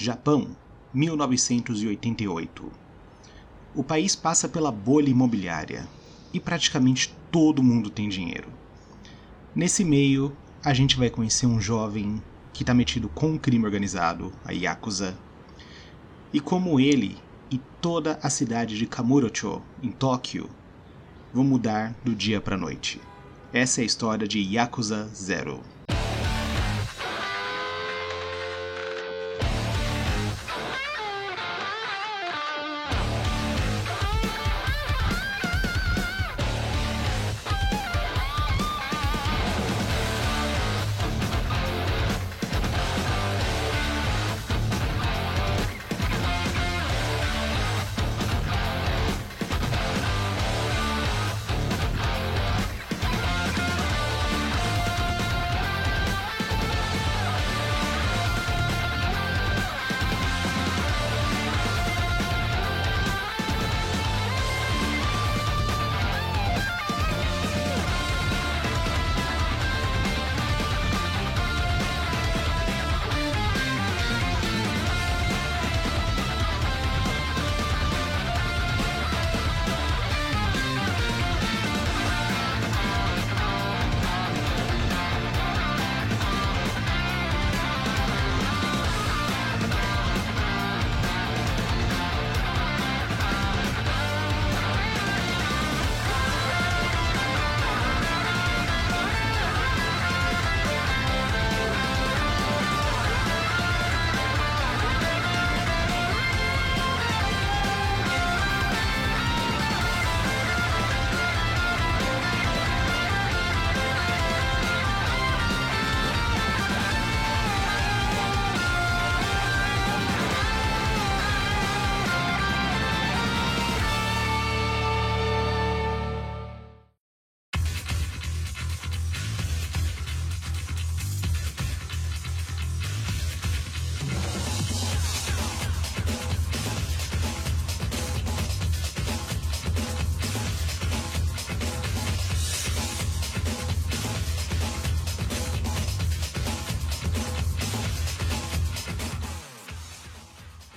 Japão, 1988. O país passa pela bolha imobiliária e praticamente todo mundo tem dinheiro. Nesse meio, a gente vai conhecer um jovem que está metido com o crime organizado, a Yakuza, e como ele e toda a cidade de Kamurocho, em Tóquio, vão mudar do dia para a noite. Essa é a história de Yakuza Zero.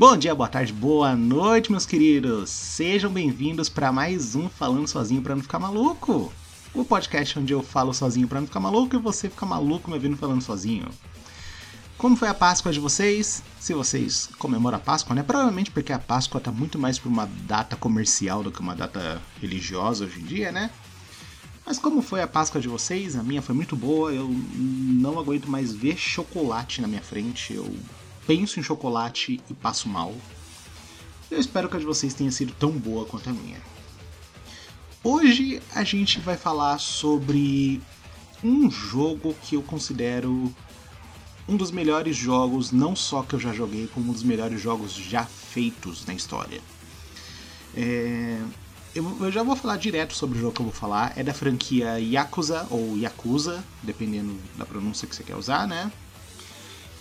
Bom dia, boa tarde, boa noite, meus queridos. Sejam bem-vindos para mais um Falando Sozinho para não ficar maluco. O podcast onde eu falo sozinho para não ficar maluco e você fica maluco me ouvindo falando sozinho. Como foi a Páscoa de vocês? Se vocês comemoram a Páscoa, né? Provavelmente porque a Páscoa tá muito mais para uma data comercial do que uma data religiosa hoje em dia, né? Mas como foi a Páscoa de vocês? A minha foi muito boa. Eu não aguento mais ver chocolate na minha frente. Eu penso em chocolate e passo mal. Eu espero que a de vocês tenha sido tão boa quanto a minha. Hoje a gente vai falar sobre um jogo que eu considero um dos melhores jogos, não só que eu já joguei, como um dos melhores jogos já feitos na história. É... Eu, já vou falar direto sobre o jogo que eu vou falar. É da franquia Yakuza ou Yakuza, dependendo da pronúncia que você quer usar, né?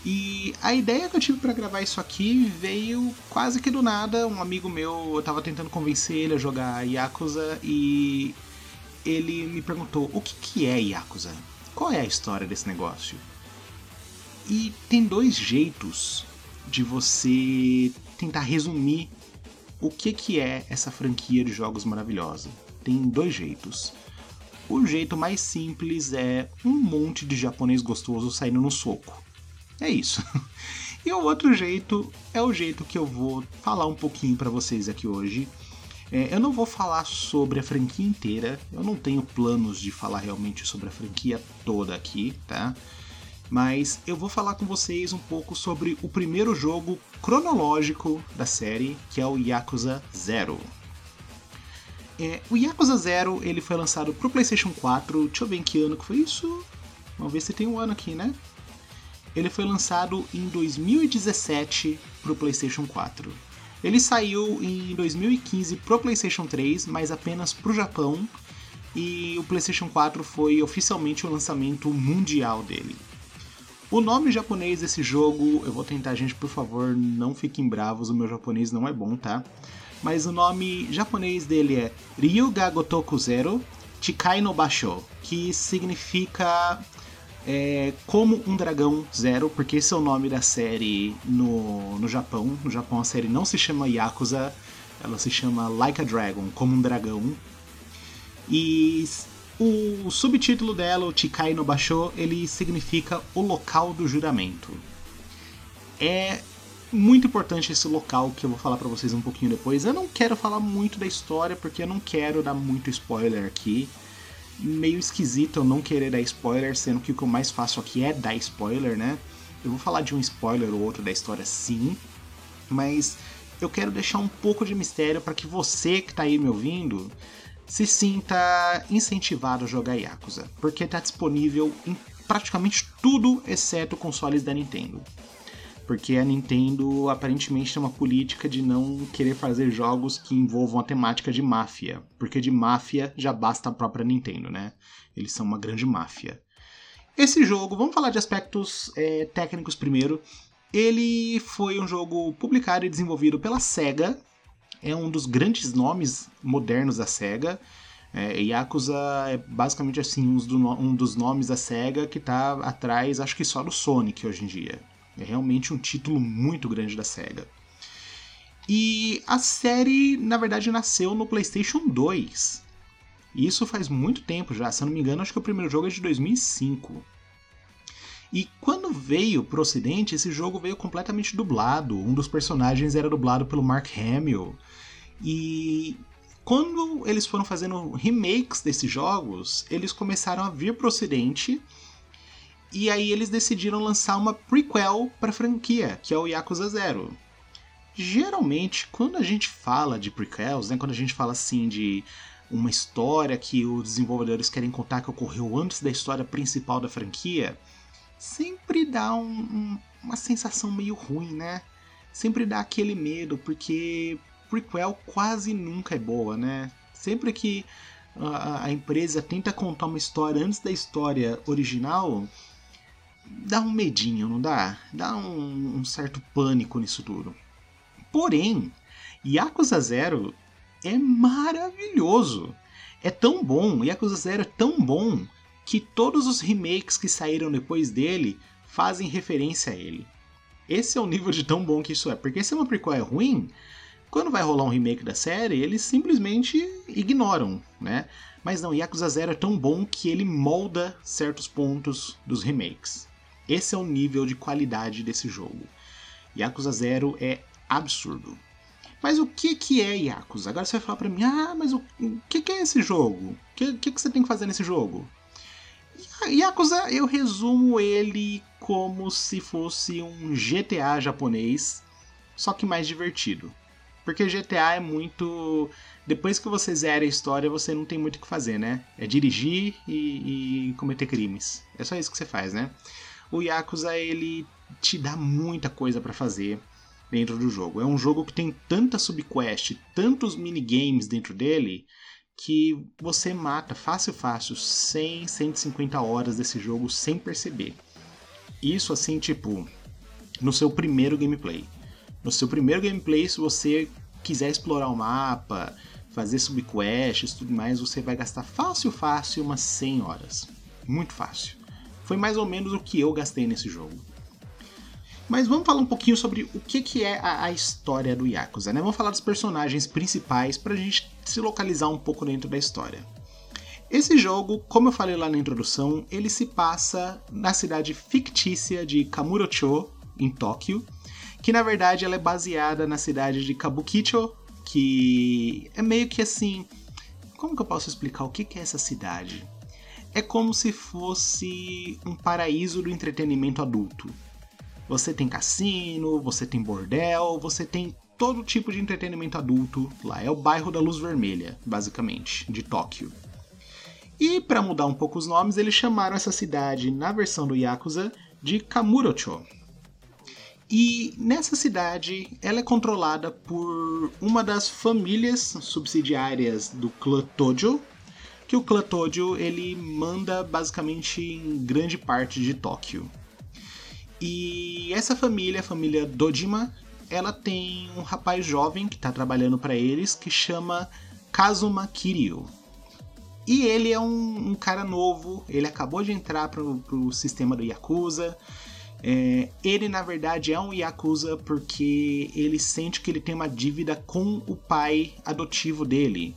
E a ideia que eu tive para gravar isso aqui veio quase que do nada. Um amigo meu, eu tava tentando convencer ele a jogar Yakuza e ele me perguntou: o que, que é Yakuza? Qual é a história desse negócio? E tem dois jeitos de você tentar resumir o que, que é essa franquia de jogos maravilhosa. Tem dois jeitos. O jeito mais simples é um monte de japonês gostoso saindo no soco. É isso. E o outro jeito é o jeito que eu vou falar um pouquinho para vocês aqui hoje. É, eu não vou falar sobre a franquia inteira, eu não tenho planos de falar realmente sobre a franquia toda aqui, tá? Mas eu vou falar com vocês um pouco sobre o primeiro jogo cronológico da série, que é o Yakuza Zero. É, o Yakuza Zero ele foi lançado pro PlayStation 4. Deixa eu ver em que ano que foi isso. Vamos ver se tem um ano aqui, né? Ele foi lançado em 2017 para o PlayStation 4. Ele saiu em 2015 para o PlayStation 3, mas apenas para o Japão, e o PlayStation 4 foi oficialmente o lançamento mundial dele. O nome japonês desse jogo, eu vou tentar, gente, por favor, não fiquem bravos, o meu japonês não é bom, tá? Mas o nome japonês dele é Ryuga Gotoku Zero Chikai no Basho, que significa é Como um Dragão Zero, porque esse é o nome da série no, no Japão. No Japão a série não se chama Yakuza, ela se chama Like a Dragon, Como um Dragão. E o subtítulo dela, o Chikai no Basho, ele significa o local do juramento. É muito importante esse local que eu vou falar para vocês um pouquinho depois. Eu não quero falar muito da história porque eu não quero dar muito spoiler aqui. Meio esquisito eu não querer dar spoiler, sendo que o que eu mais faço aqui é dar spoiler, né? Eu vou falar de um spoiler ou outro da história sim, mas eu quero deixar um pouco de mistério para que você que está aí me ouvindo se sinta incentivado a jogar Yakuza, porque está disponível em praticamente tudo exceto consoles da Nintendo porque a Nintendo aparentemente tem uma política de não querer fazer jogos que envolvam a temática de máfia, porque de máfia já basta a própria Nintendo, né? Eles são uma grande máfia. Esse jogo, vamos falar de aspectos é, técnicos primeiro. Ele foi um jogo publicado e desenvolvido pela Sega, é um dos grandes nomes modernos da Sega. É, Yakuza é basicamente assim um dos, um dos nomes da SEGA que está atrás, acho que só do Sonic hoje em dia. É realmente um título muito grande da SEGA. E a série, na verdade, nasceu no PlayStation 2. Isso faz muito tempo já, se eu não me engano, acho que o primeiro jogo é de 2005. E quando veio pro ocidente, esse jogo veio completamente dublado. Um dos personagens era dublado pelo Mark Hamill. E quando eles foram fazendo remakes desses jogos, eles começaram a vir pro ocidente e aí eles decidiram lançar uma prequel para a franquia, que é o Yakuza Zero. Geralmente, quando a gente fala de prequels, né, quando a gente fala assim de uma história que os desenvolvedores querem contar que ocorreu antes da história principal da franquia, sempre dá um, um, uma sensação meio ruim, né? Sempre dá aquele medo, porque prequel quase nunca é boa, né? Sempre que a, a empresa tenta contar uma história antes da história original, dá um medinho, não dá? Dá um, um certo pânico nisso tudo. Porém, Yakuza Zero é maravilhoso. É tão bom, Yakuza Zero é tão bom que todos os remakes que saíram depois dele fazem referência a ele. Esse é o nível de tão bom que isso é, porque se uma prequel é ruim, quando vai rolar um remake da série, eles simplesmente ignoram, né? Mas não, Yakuza Zero é tão bom que ele molda certos pontos dos remakes. Esse é o nível de qualidade desse jogo. Yakuza Zero é absurdo. Mas o que, que é Yakuza? Agora você vai falar pra mim, ah, mas o, o que, que é esse jogo? O que, que, que você tem que fazer nesse jogo? Yakuza, eu resumo ele como se fosse um GTA japonês, só que mais divertido. Porque GTA é muito. Depois que você zera a história, você não tem muito o que fazer, né? É dirigir e, e cometer crimes. É só isso que você faz, né? O Yakuza ele te dá muita coisa para fazer dentro do jogo. É um jogo que tem tanta subquest, tantos minigames dentro dele, que você mata fácil fácil 100, 150 horas desse jogo sem perceber. Isso assim, tipo, no seu primeiro gameplay. No seu primeiro gameplay, se você quiser explorar o mapa, fazer subquests tudo mais, você vai gastar fácil fácil umas 100 horas. Muito fácil. Foi mais ou menos o que eu gastei nesse jogo. Mas vamos falar um pouquinho sobre o que, que é a, a história do Yakuza, né? Vamos falar dos personagens principais para a gente se localizar um pouco dentro da história. Esse jogo, como eu falei lá na introdução, ele se passa na cidade fictícia de Kamurocho, em Tóquio, que na verdade ela é baseada na cidade de Kabukicho, que é meio que assim. Como que eu posso explicar o que é essa cidade? É como se fosse um paraíso do entretenimento adulto. Você tem cassino, você tem bordel, você tem todo tipo de entretenimento adulto lá. É o bairro da Luz Vermelha, basicamente, de Tóquio. E para mudar um pouco os nomes, eles chamaram essa cidade, na versão do Yakuza, de Kamurocho. E nessa cidade, ela é controlada por uma das famílias subsidiárias do clã Tojo, que o clã ele manda basicamente em grande parte de Tóquio. E essa família, a família Dojima, ela tem um rapaz jovem que está trabalhando para eles que chama Kazuma Kiryu. E ele é um, um, cara novo, ele acabou de entrar pro, pro sistema do Yakuza. É, ele, na verdade, é um Yakuza porque ele sente que ele tem uma dívida com o pai adotivo dele.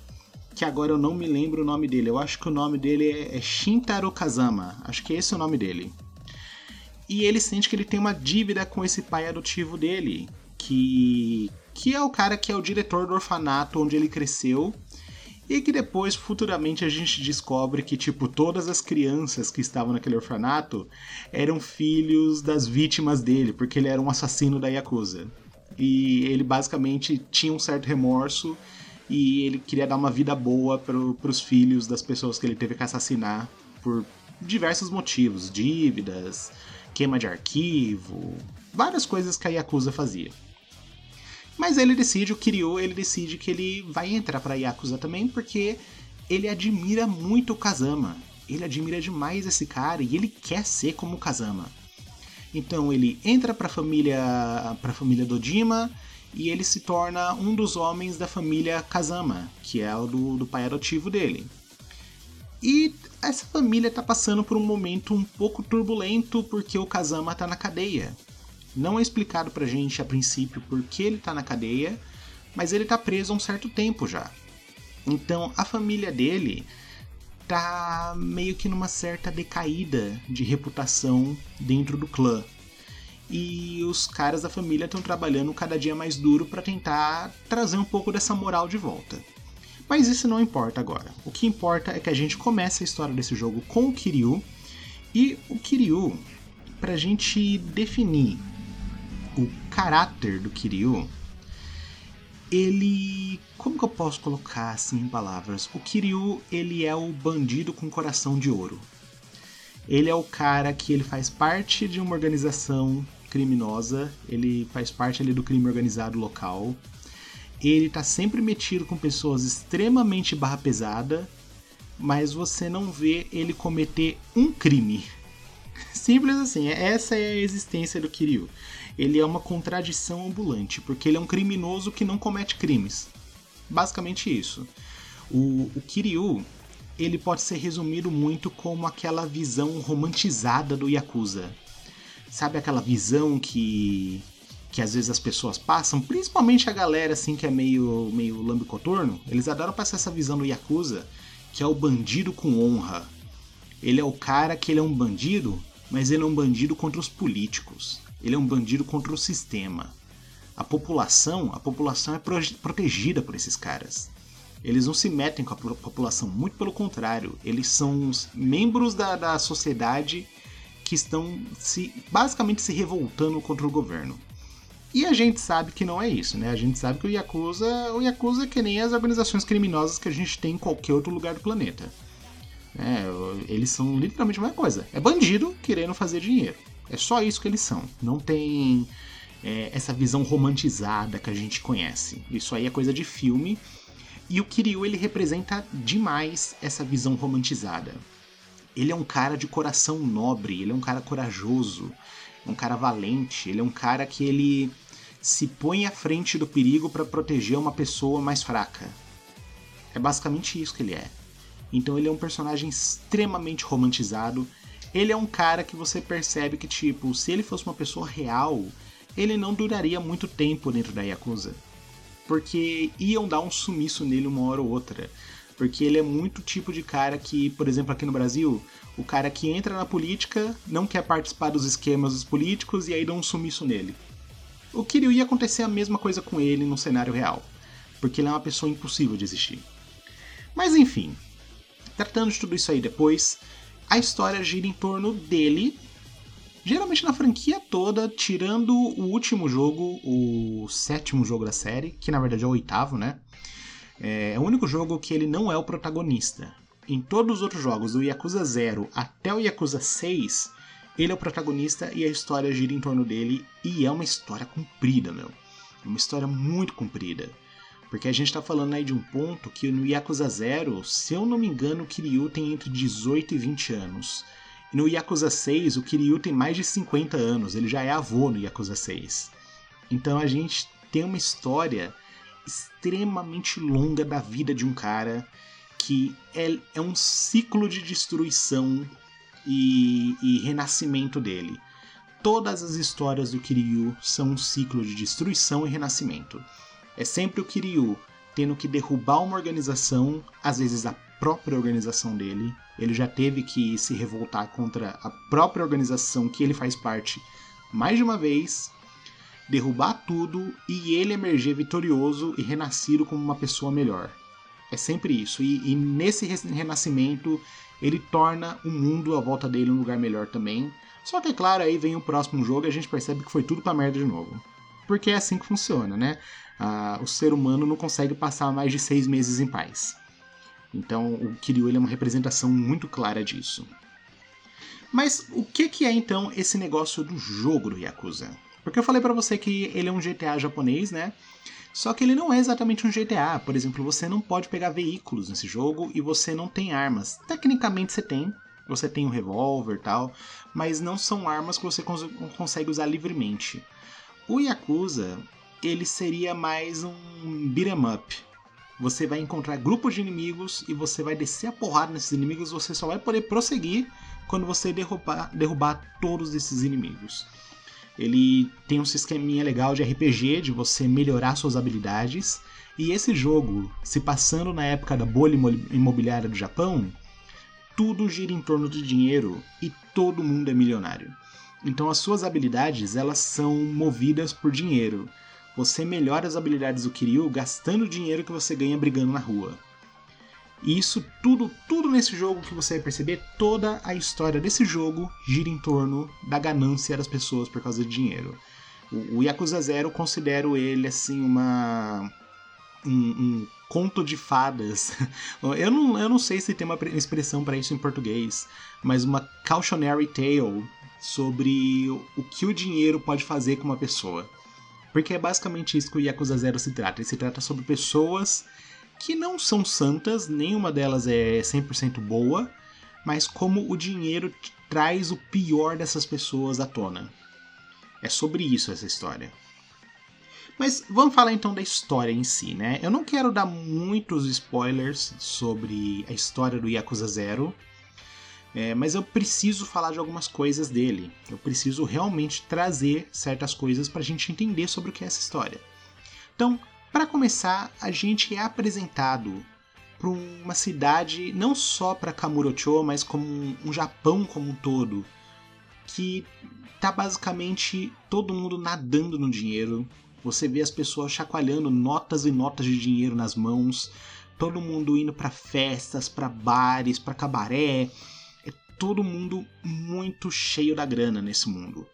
Que agora eu não me lembro o nome dele. Eu acho que o nome dele é, é Shintaro Kazama. Acho que esse é o nome dele. E ele sente que ele tem uma dívida com esse pai adotivo dele. Que, que é o cara que é o diretor do orfanato onde ele cresceu e que depois, futuramente, a gente descobre que, tipo, todas as crianças que estavam naquele orfanato eram filhos das vítimas dele, porque ele era um assassino da Yakuza. E ele basicamente tinha um certo remorso e ele queria dar uma vida boa para os filhos das pessoas que ele teve que assassinar por diversos motivos, dívidas, queima de arquivo, várias coisas que a Yakuza fazia. Mas ele decide, o Kiryu, ele decide que ele vai entrar para Yakuza também porque ele admira muito o Kazama. Ele admira demais esse cara e ele quer ser como o Kazama. Então ele entra para a família, para família Dojima e ele se torna um dos homens da família Kazama, que é o do, do pai adotivo dele. E essa família está passando por um momento um pouco turbulento porque o Kazama está na cadeia. Não é explicado pra gente a princípio por que ele tá na cadeia, mas ele tá preso há um certo tempo já. Então a família dele tá meio que numa certa decaída de reputação dentro do clã. E os caras da família estão trabalhando cada dia mais duro para tentar trazer um pouco dessa moral de volta. Mas isso não importa agora. O que importa é que a gente começa a história desse jogo com o Kiryu. E o Kiryu, pra gente definir o caráter do Kiryu, ele. Como que eu posso colocar assim em palavras? O Kiryu, ele é o bandido com coração de ouro. Ele é o cara que ele faz parte de uma organização criminosa, ele faz parte ali do crime organizado local. Ele tá sempre metido com pessoas extremamente barra pesada, mas você não vê ele cometer um crime. Simples assim, essa é a existência do Kiryu ele é uma contradição ambulante, porque ele é um criminoso que não comete crimes. Basicamente isso. O, o Kiryu, ele pode ser resumido muito como aquela visão romantizada do Yakuza. Sabe aquela visão que que às vezes as pessoas passam, principalmente a galera assim que é meio meio lambicotorno, eles adoram passar essa visão do Yakuza, que é o bandido com honra. Ele é o cara que ele é um bandido, mas ele é um bandido contra os políticos. Ele é um bandido contra o sistema. A população, a população é protegida por esses caras. Eles não se metem com a população, muito pelo contrário, eles são membros da, da sociedade que estão se basicamente se revoltando contra o governo. E a gente sabe que não é isso, né? A gente sabe que o Yakuza, o Yakuza é que nem as organizações criminosas que a gente tem em qualquer outro lugar do planeta. É, eles são literalmente a mesma coisa. É bandido querendo fazer dinheiro. É só isso que eles são. Não tem é, essa visão romantizada que a gente conhece. Isso aí é coisa de filme. E o Kiryu ele representa demais essa visão romantizada. Ele é um cara de coração nobre, ele é um cara corajoso, um cara valente, ele é um cara que ele se põe à frente do perigo para proteger uma pessoa mais fraca. É basicamente isso que ele é. Então ele é um personagem extremamente romantizado ele é um cara que você percebe que, tipo, se ele fosse uma pessoa real, ele não duraria muito tempo dentro da Yakuza. Porque iam dar um sumiço nele uma hora ou outra. Porque ele é muito tipo de cara que, por exemplo, aqui no Brasil, o cara que entra na política não quer participar dos esquemas dos políticos e aí dá um sumiço nele. O Kiryu ia acontecer a mesma coisa com ele no cenário real. Porque ele é uma pessoa impossível de existir. Mas enfim, tratando de tudo isso aí depois, a história gira em torno dele. Geralmente na franquia toda, tirando o último jogo, o sétimo jogo da série, que na verdade é o oitavo, né? É, é o único jogo que ele não é o protagonista. Em todos os outros jogos, do Yakuza 0 até o Yakuza 6, ele é o protagonista e a história gira em torno dele. E é uma história comprida, meu. É uma história muito comprida. Porque a gente está falando aí de um ponto que no Yakuza 0, se eu não me engano, o Kiryu tem entre 18 e 20 anos. E no Yakuza 6, o Kiryu tem mais de 50 anos, ele já é avô no Yakuza 6. Então a gente tem uma história extremamente longa da vida de um cara que é, é um ciclo de destruição e, e renascimento dele. Todas as histórias do Kiryu são um ciclo de destruição e renascimento. É sempre o Kiryu tendo que derrubar uma organização, às vezes a própria organização dele. Ele já teve que se revoltar contra a própria organização que ele faz parte mais de uma vez, derrubar tudo e ele emerger vitorioso e renascido como uma pessoa melhor. É sempre isso. E, e nesse renascimento ele torna o mundo à volta dele um lugar melhor também. Só que, é claro, aí vem o próximo jogo e a gente percebe que foi tudo pra merda de novo. Porque é assim que funciona, né? Ah, o ser humano não consegue passar mais de seis meses em paz. Então, o Kiryu ele é uma representação muito clara disso. Mas o que, que é então esse negócio do jogo do Yakuza? Porque eu falei para você que ele é um GTA japonês, né? Só que ele não é exatamente um GTA. Por exemplo, você não pode pegar veículos nesse jogo e você não tem armas. Tecnicamente você tem, você tem um revólver tal, mas não são armas que você cons consegue usar livremente. O Yakuza, ele seria mais um beat'em up. Você vai encontrar grupos de inimigos e você vai descer a porrada nesses inimigos, você só vai poder prosseguir quando você derrubar, derrubar todos esses inimigos. Ele tem um sisteminha legal de RPG, de você melhorar suas habilidades. E esse jogo, se passando na época da bolha imobiliária do Japão, tudo gira em torno do dinheiro e todo mundo é milionário. Então as suas habilidades, elas são movidas por dinheiro. Você melhora as habilidades do Kiryu gastando o dinheiro que você ganha brigando na rua. E isso tudo, tudo nesse jogo que você vai perceber, toda a história desse jogo gira em torno da ganância das pessoas por causa de dinheiro. O, o Yakuza Zero considero ele assim uma um, um, conto de fadas. Eu não, eu não sei se tem uma expressão para isso em português, mas uma cautionary tale sobre o que o dinheiro pode fazer com uma pessoa. Porque é basicamente isso que o Yakuza Zero se trata. Ele se trata sobre pessoas que não são santas, nenhuma delas é 100% boa, mas como o dinheiro traz o pior dessas pessoas à tona. É sobre isso essa história. Mas vamos falar então da história em si, né? Eu não quero dar muitos spoilers sobre a história do Yakuza Zero, é, mas eu preciso falar de algumas coisas dele. Eu preciso realmente trazer certas coisas para a gente entender sobre o que é essa história. Então, para começar, a gente é apresentado para uma cidade não só para Kamurocho, mas como um, um Japão como um todo, que tá basicamente todo mundo nadando no dinheiro. Você vê as pessoas chacoalhando notas e notas de dinheiro nas mãos, todo mundo indo para festas, para bares, para cabaré. Todo mundo muito cheio da grana nesse mundo.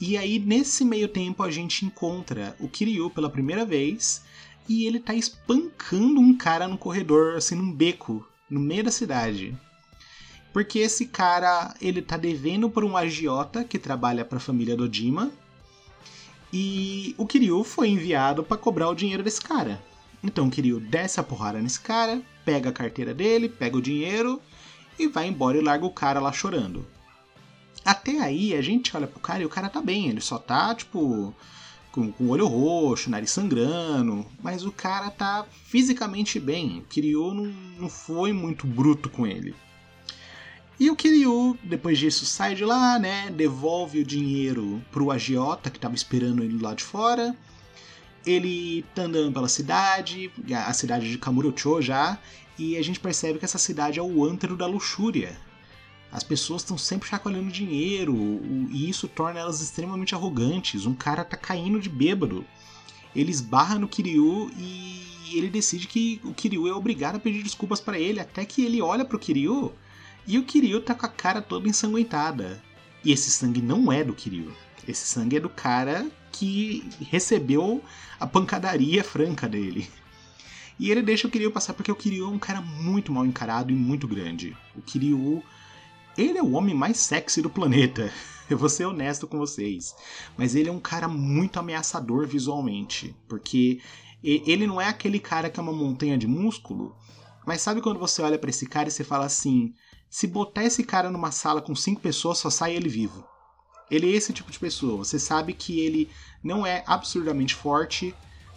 E aí, nesse meio tempo, a gente encontra o Kiryu pela primeira vez e ele tá espancando um cara no corredor, assim, num beco, no meio da cidade. Porque esse cara, ele tá devendo por um agiota que trabalha para a família Dojima. E o Kiryu foi enviado para cobrar o dinheiro desse cara. Então o Kiryu desce a porrada nesse cara, pega a carteira dele, pega o dinheiro e vai embora e larga o cara lá chorando. Até aí a gente olha pro cara e o cara tá bem, ele só tá, tipo, com, o olho roxo, nariz sangrando, mas o cara tá fisicamente bem. Kiryu não, não foi muito bruto com ele. E o Kiryu, depois disso, sai de lá, né? Devolve o dinheiro pro agiota que tava esperando ele lá de fora. Ele tá andando pela cidade, a cidade de Kamurocho já, e a gente percebe que essa cidade é o antro da luxúria. As pessoas estão sempre chacoalhando dinheiro e isso torna elas extremamente arrogantes. Um cara tá caindo de bêbado. Ele esbarra no Kiryu e ele decide que o Kiryu é obrigado a pedir desculpas para ele, até que ele olha pro Kiryu e o Kiryu tá com a cara toda ensanguentada. E esse sangue não é do Kiryu. Esse sangue é do cara que recebeu a pancadaria franca dele. E ele deixa o Kiryu passar porque o Kiryu é um cara muito mal encarado e muito grande. O Kiryu ele é o homem mais sexy do planeta. Eu vou ser honesto com vocês. Mas ele é um cara muito ameaçador visualmente. Porque ele não é aquele cara que é uma montanha de músculo. Mas sabe quando você olha para esse cara e você fala assim: se botar esse cara numa sala com cinco pessoas, só sai ele vivo. Ele é esse tipo de pessoa. Você sabe que ele não é absurdamente forte,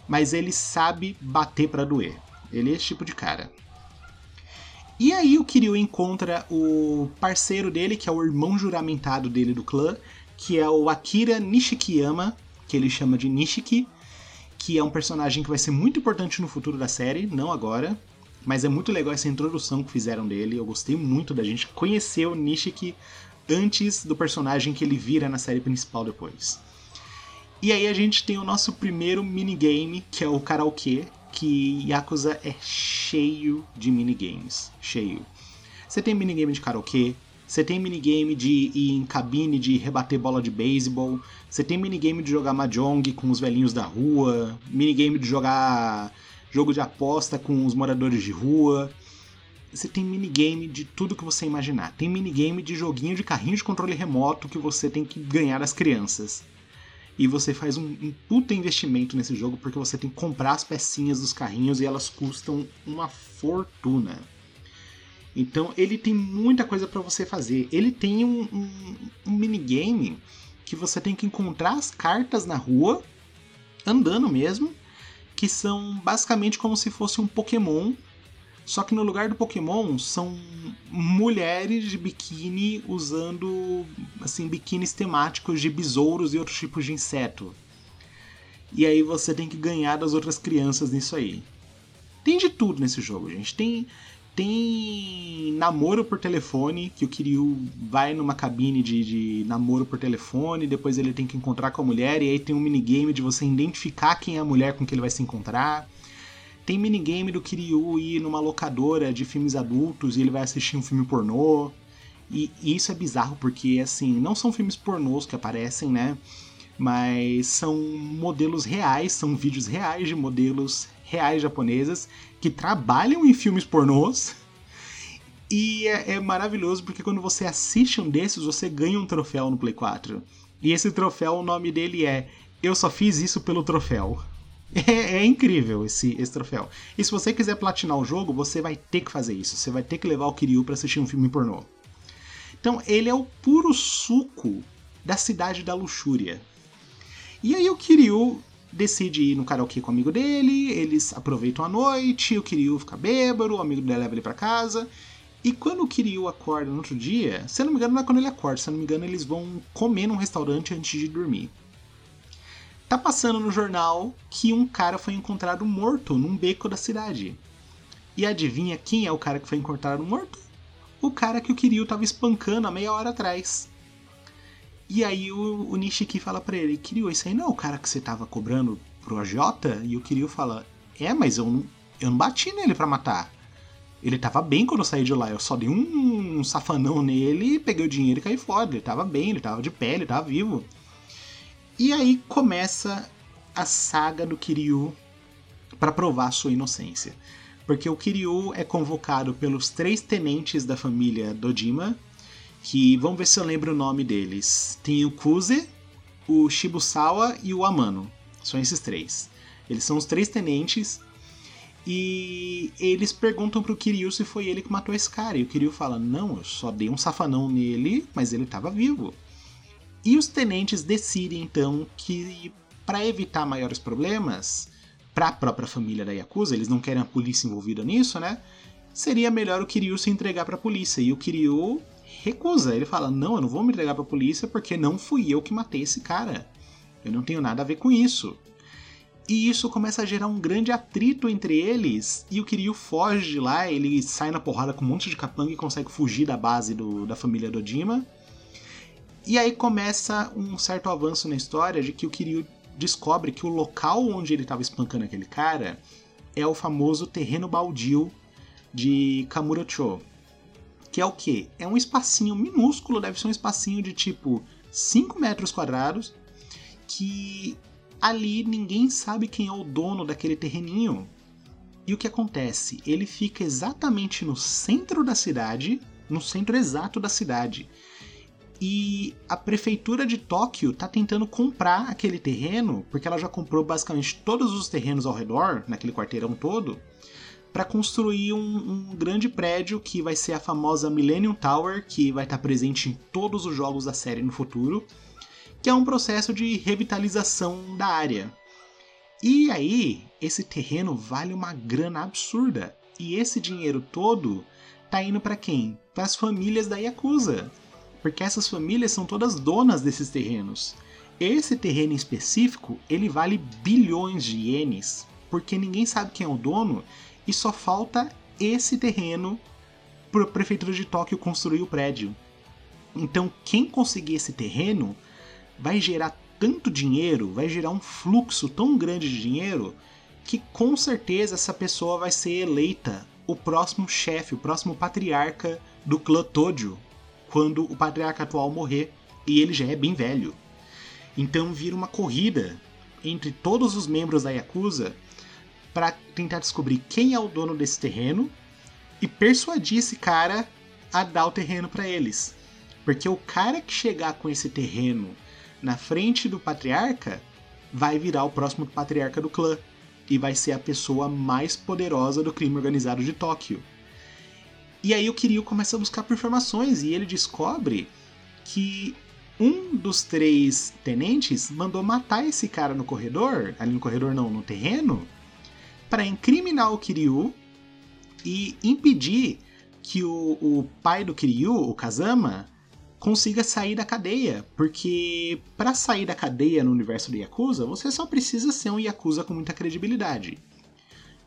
mas ele sabe bater para doer. Ele é esse tipo de cara. E aí o Kiryu encontra o parceiro dele, que é o irmão juramentado dele do clã, que é o Akira Nishikiyama, que ele chama de Nishiki, que é um personagem que vai ser muito importante no futuro da série, não agora. Mas é muito legal essa introdução que fizeram dele. Eu gostei muito da gente conhecer o Nishiki antes do personagem que ele vira na série principal depois. E aí a gente tem o nosso primeiro minigame, que é o karaokê, que Yakuza é cheio de minigames. Cheio. Você tem minigame de karaokê, você tem minigame de ir em cabine de rebater bola de beisebol, você tem minigame de jogar mahjong com os velhinhos da rua, minigame de jogar jogo de aposta com os moradores de rua. Você tem minigame de tudo que você imaginar. Tem minigame de joguinho de carrinho de controle remoto que você tem que ganhar das crianças e você faz um, um puta investimento nesse jogo porque você tem que comprar as pecinhas dos carrinhos e elas custam uma fortuna. Então ele tem muita coisa para você fazer. Ele tem um, um, um, minigame que você tem que encontrar as cartas na rua, andando mesmo, que são basicamente como se fosse um Pokémon só que no lugar do Pokémon são mulheres de biquíni usando assim biquínis temáticos de besouros e outros tipos de inseto. E aí você tem que ganhar das outras crianças nisso aí. Tem de tudo nesse jogo, gente. Tem tem namoro por telefone, que o Kiryu vai numa cabine de, de, namoro por telefone, depois ele tem que encontrar com a mulher, e aí tem um minigame de você identificar quem é a mulher com que ele vai se encontrar. Tem minigame do Kiryu ir numa locadora de filmes adultos e ele vai assistir um filme pornô. E, e isso é bizarro porque, assim, não são filmes pornôs que aparecem, né? Mas são modelos reais, são vídeos reais de modelos reais japonesas que trabalham em filmes pornôs. E é, é, maravilhoso porque quando você assiste um desses, você ganha um troféu no Play 4. E esse troféu, o nome dele é Eu Só Fiz Isso Pelo Troféu. É, é, incrível esse, esse troféu. E se você quiser platinar o jogo, você vai ter que fazer isso. Você vai ter que levar o Kiryu para assistir um filme pornô. Então, ele é o puro suco da cidade da luxúria. E aí o Kiryu decide ir no karaokê com o amigo dele, eles aproveitam a noite, o Kiryu fica bêbado, o amigo dele leva ele para casa. E quando o Kiryu acorda no outro dia, se eu não me engano, não é quando ele acorda, se eu não me engano, eles vão comer num restaurante antes de dormir. Tá passando no jornal que um cara foi encontrado morto num beco da cidade. E adivinha quem é o cara que foi encontrado morto? O cara que o Kiryu tava espancando há meia hora atrás. E aí o, o Nishiki fala pra ele, Kiryu, esse aí não é o cara que você tava cobrando pro AJ? E o Kiryu fala, é, mas eu não, eu não bati nele para matar. Ele tava bem quando eu saí de lá, eu só dei um, um safanão nele, peguei o dinheiro e caí fora. Ele tava bem, ele tava de pé, ele tava vivo. E aí começa a saga do Kiryu para provar sua inocência. Porque o Kiryu é convocado pelos três tenentes da família Dojima, que vamos ver se eu lembro o nome deles. Tem o Kuze, o Shibusawa e o Amano. São esses três. Eles são os três tenentes e eles perguntam pro Kiryu se foi ele que matou esse cara. E o Kiryu fala: Não, eu só dei um safanão nele, mas ele estava vivo. E os tenentes decidem então que, para evitar maiores problemas, para a própria família da Yakuza, eles não querem a polícia envolvida nisso, né? Seria melhor o Kiryu se entregar para a polícia. E o Kiryu recusa. Ele fala: Não, eu não vou me entregar para a polícia porque não fui eu que matei esse cara. Eu não tenho nada a ver com isso. E isso começa a gerar um grande atrito entre eles. E o Kiryu foge de lá, ele sai na porrada com um monte de capanga e consegue fugir da base do, da família Dojima. E aí começa um certo avanço na história de que o Kiryu descobre que o local onde ele estava espancando aquele cara é o famoso terreno baldio de Kamurocho. Que é o quê? É um espacinho minúsculo, deve ser um espacinho de tipo 5 metros quadrados, que ali ninguém sabe quem é o dono daquele terreninho. E o que acontece? Ele fica exatamente no centro da cidade, no centro exato da cidade e a prefeitura de Tóquio está tentando comprar aquele terreno, porque ela já comprou basicamente todos os terrenos ao redor, naquele quarteirão todo, para construir um, um, grande prédio que vai ser a famosa Millennium Tower, que vai estar tá presente em todos os jogos da série no futuro, que é um processo de revitalização da área. E aí, esse terreno vale uma grana absurda, e esse dinheiro todo tá indo para quem? Para as famílias da Yakuza. Porque essas famílias são todas donas desses terrenos. Esse terreno em específico, ele vale bilhões de ienes, porque ninguém sabe quem é o dono e só falta esse terreno para a prefeitura de Tóquio construir o prédio. Então, quem conseguir esse terreno vai gerar tanto dinheiro, vai gerar um fluxo tão grande de dinheiro que com certeza essa pessoa vai ser eleita o próximo chefe, o próximo patriarca do clã Tojo, quando o patriarca atual morrer e ele já é bem velho. Então vira uma corrida entre todos os membros da Yakuza para tentar descobrir quem é o dono desse terreno e persuadir esse cara a dar o terreno para eles. Porque o cara que chegar com esse terreno na frente do patriarca vai virar o próximo patriarca do clã e vai ser a pessoa mais poderosa do crime organizado de Tóquio. E aí o Kiryu começa a buscar por informações e ele descobre que um dos três tenentes mandou matar esse cara no corredor, ali no corredor não, no terreno, para incriminar o Kiryu e impedir que o, o pai do Kiryu, o Kazama, consiga sair da cadeia, porque para sair da cadeia no universo do Yakuza, você só precisa ser um Yakuza com muita credibilidade.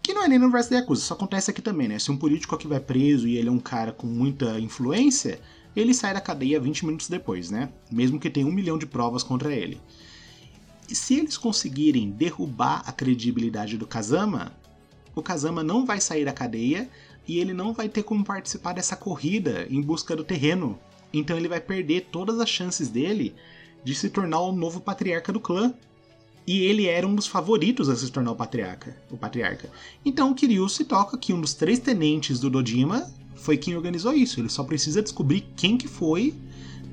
Que não é nem no universo do Yakuza, isso acontece aqui também, né? Se um político aqui vai preso e ele é um cara com muita influência, ele sai da cadeia 20 minutos depois, né? Mesmo que tenha um milhão de provas contra ele. E se eles conseguirem derrubar a credibilidade do Kazama, o Kazama não vai sair da cadeia e ele não vai ter como participar dessa corrida em busca do terreno. Então ele vai perder todas as chances dele de se tornar o novo patriarca do clã. E ele era um dos favoritos a se tornar o patriarca. O patriarca. Então o Kiryu se toca que um dos três tenentes do Dojima foi quem organizou isso. Ele só precisa descobrir quem que foi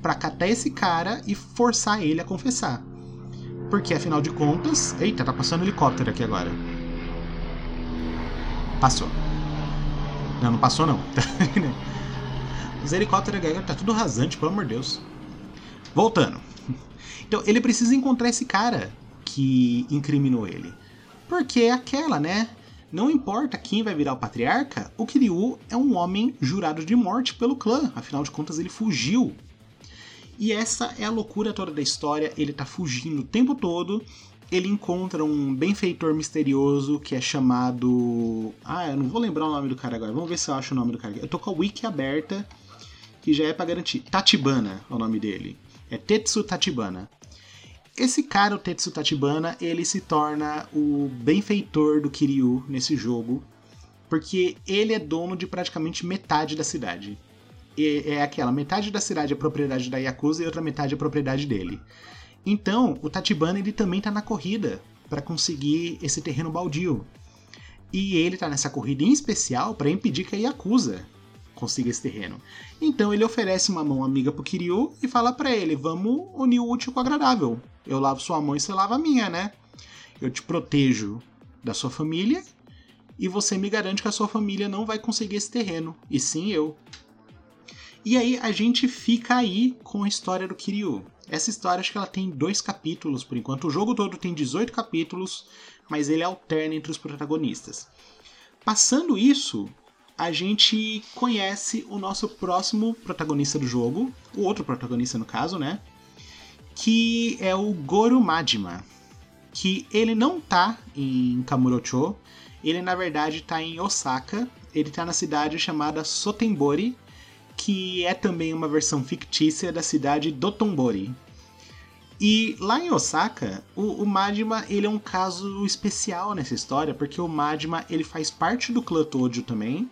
para catar esse cara e forçar ele a confessar. Porque afinal de contas, eita, tá passando um helicóptero aqui agora. Passou. Não, não passou não. Os helicópteros tá tudo rasante, pelo amor de Deus. Voltando. Então, ele precisa encontrar esse cara que incriminou ele. Porque é aquela, né? Não importa quem vai virar o patriarca, o Kiryu é um homem jurado de morte pelo clã, afinal de contas ele fugiu. E essa é a loucura toda da história, ele tá fugindo o tempo todo. Ele encontra um benfeitor misterioso que é chamado. Ah, eu não vou lembrar o nome do cara agora. Vamos ver se eu acho o nome do cara. Eu tô com a wiki aberta, que já é para garantir. Tatibana é o nome dele. É Tetsu Tatibana. Esse cara, o Tetsu Tatibana, ele se torna o benfeitor do Kiryu nesse jogo, porque ele é dono de praticamente metade da cidade. E é aquela, metade da cidade é propriedade da Yakuza e outra metade é propriedade dele. Então, o Tatibana ele também tá na corrida para conseguir esse terreno baldio. E ele tá nessa corrida em especial para impedir que a Yakuza consiga esse terreno. Então ele oferece uma mão amiga pro Kiryu e fala para ele: "Vamos unir o útil com o agradável. Eu lavo sua mão e você lava a minha, né? Eu te protejo da sua família e você me garante que a sua família não vai conseguir esse terreno, e sim eu." E aí a gente fica aí com a história do Kiryu. Essa história acho que ela tem dois capítulos por enquanto. O jogo todo tem 18 capítulos, mas ele alterna entre os protagonistas. Passando isso, a gente conhece o nosso próximo protagonista do jogo, o outro protagonista no caso, né? Que é o Goro Majima. Que ele não tá em Kamurocho, ele na verdade tá em Osaka. Ele tá na cidade chamada Sotenbori, que é também uma versão fictícia da cidade Dotonbori. E lá em Osaka, o, o Majima ele é um caso especial nessa história, porque o Majima ele faz parte do clã Tojo também,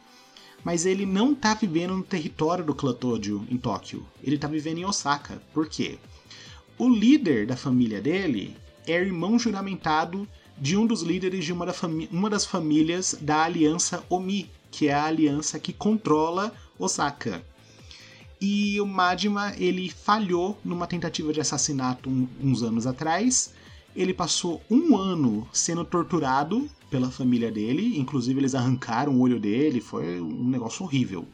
mas ele não tá vivendo no território do clã Tojo em Tóquio. Ele tá vivendo em Osaka. Por quê? O líder da família dele é irmão juramentado de um dos líderes de uma, da uma das famílias da Aliança Omi, que é a aliança que controla Osaka. E o Majima ele falhou numa tentativa de assassinato um, uns anos atrás. Ele passou um ano sendo torturado pela família dele, inclusive eles arrancaram o olho dele, foi um negócio horrível.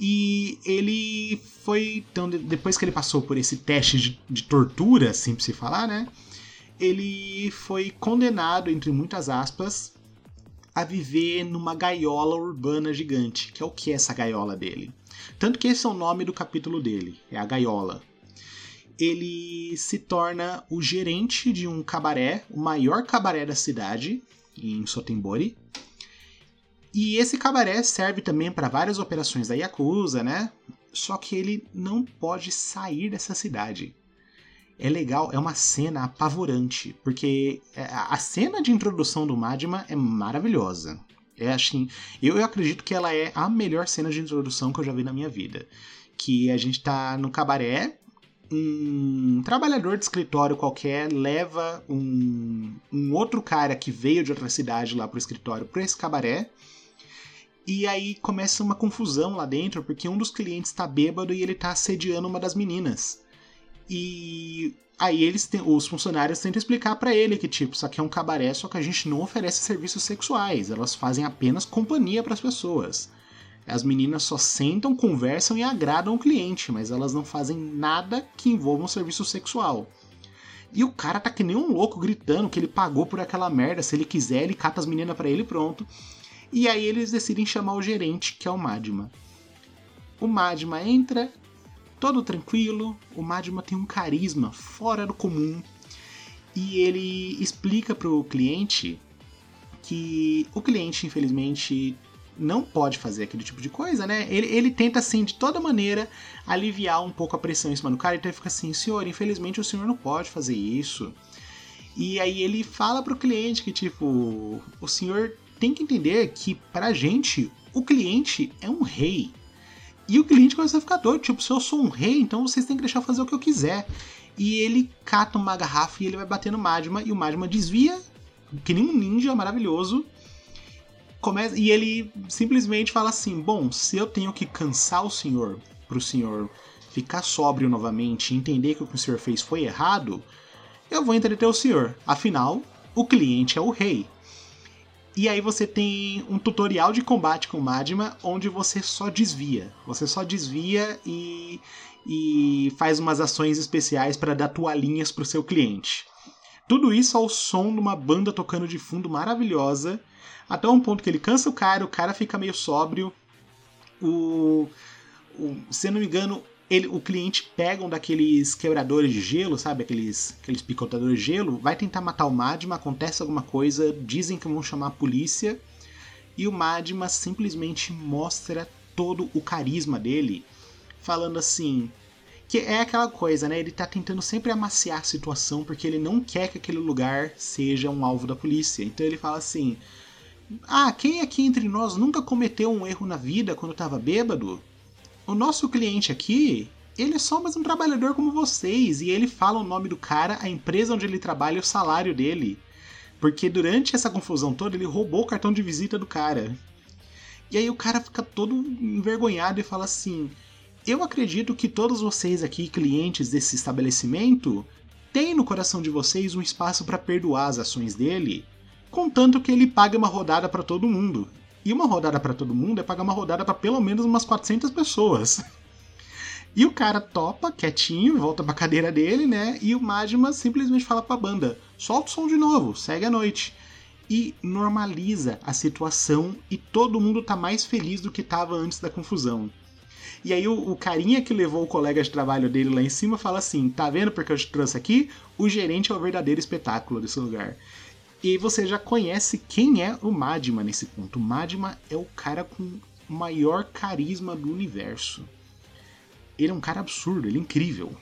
E ele foi. Então, depois que ele passou por esse teste de, de tortura, assim pra se falar, né? Ele foi condenado, entre muitas aspas, a viver numa gaiola urbana gigante, que é o que é essa gaiola dele. Tanto que esse é o nome do capítulo dele, é a gaiola. Ele se torna o gerente de um cabaré, o maior cabaré da cidade, em Sotembori. E esse cabaré serve também para várias operações da Yakuza, né? Só que ele não pode sair dessa cidade é legal, é uma cena apavorante, porque é, a cena de introdução do Madma é maravilhosa. É assim, eu, eu acredito que ela é a melhor cena de introdução que eu já vi na minha vida. Que a gente tá no cabaré, um trabalhador de escritório qualquer leva um, um outro cara que veio de outra cidade lá pro escritório para esse cabaré. E aí começa uma confusão lá dentro, porque um dos clientes tá bêbado e ele tá assediando uma das meninas. E aí eles os funcionários tentam explicar para ele que tipo, isso aqui é um cabaré, só que a gente não oferece serviços sexuais, elas fazem apenas companhia para as pessoas. As meninas só sentam, conversam e agradam o cliente, mas elas não fazem nada que envolva um serviço sexual. E o cara tá que nem um louco gritando que ele pagou por aquela merda, se ele quiser, ele cata as meninas para ele pronto. E aí eles decidem chamar o gerente, que é o Madma. O Madma entra, todo tranquilo. O Madma tem um carisma fora do comum e ele explica para o cliente que o cliente, infelizmente, não pode fazer aquele tipo de coisa, né? Ele, ele tenta, assim, de toda maneira, aliviar um pouco a pressão em cima do cara. Então ele fica assim: senhor, infelizmente o senhor não pode fazer isso. E aí ele fala pro cliente que, tipo, o senhor tem que entender que, pra gente, o cliente é um rei. E o cliente começa a ficar doido, tipo, se eu sou um rei, então vocês têm que deixar eu fazer o que eu quiser. E ele cata uma garrafa e ele vai bater no Madma, e o Madma desvia, que nem um ninja maravilhoso. Começa, e ele simplesmente fala assim: Bom, se eu tenho que cansar o senhor pro senhor ficar sóbrio novamente e entender que o que o senhor fez foi errado, eu vou entreter o senhor. Afinal, o cliente é o rei. E aí você tem um tutorial de combate com Madma onde você só desvia. Você só desvia e, e faz umas ações especiais para dar toalhinhas pro seu cliente. Tudo isso ao som de uma banda tocando de fundo maravilhosa, até um ponto que ele cansa o cara, o cara fica meio sóbrio. O, o se não me engano, ele, o cliente pega um daqueles quebradores de gelo, sabe? Aqueles, aqueles picotadores de gelo, vai tentar matar o Madma, acontece alguma coisa, dizem que vão chamar a polícia, e o Madma simplesmente mostra todo o carisma dele, falando assim. Que é aquela coisa, né? Ele tá tentando sempre amaciar a situação porque ele não quer que aquele lugar seja um alvo da polícia. Então ele fala assim: Ah, quem aqui entre nós nunca cometeu um erro na vida quando tava bêbado? o nosso cliente aqui, ele é só mais um trabalhador como vocês, e ele fala o nome do cara, a empresa onde ele trabalha e o salário dele. Porque durante essa confusão toda, ele roubou o cartão de visita do cara. E aí o cara fica todo envergonhado e fala assim: Eu acredito que todos vocês aqui, clientes desse estabelecimento, têm no coração de vocês um espaço para perdoar as ações dele, contanto que ele pague uma rodada para todo mundo. E uma rodada para todo mundo é pagar uma rodada para pelo menos umas 400 pessoas. E o cara topa, quietinho, volta pra cadeira dele, né? E o Majima simplesmente fala pra banda: solta o som de novo, segue a noite. E normaliza a situação e todo mundo tá mais feliz do que tava antes da confusão. E aí o, o, carinha que levou o colega de trabalho dele lá em cima fala assim: tá vendo porque eu te trouxe aqui? O gerente é o verdadeiro espetáculo desse lugar. E você já conhece quem é o Madma nesse ponto. O Madma é o cara com maior carisma do universo. Ele é um cara absurdo, ele é incrível.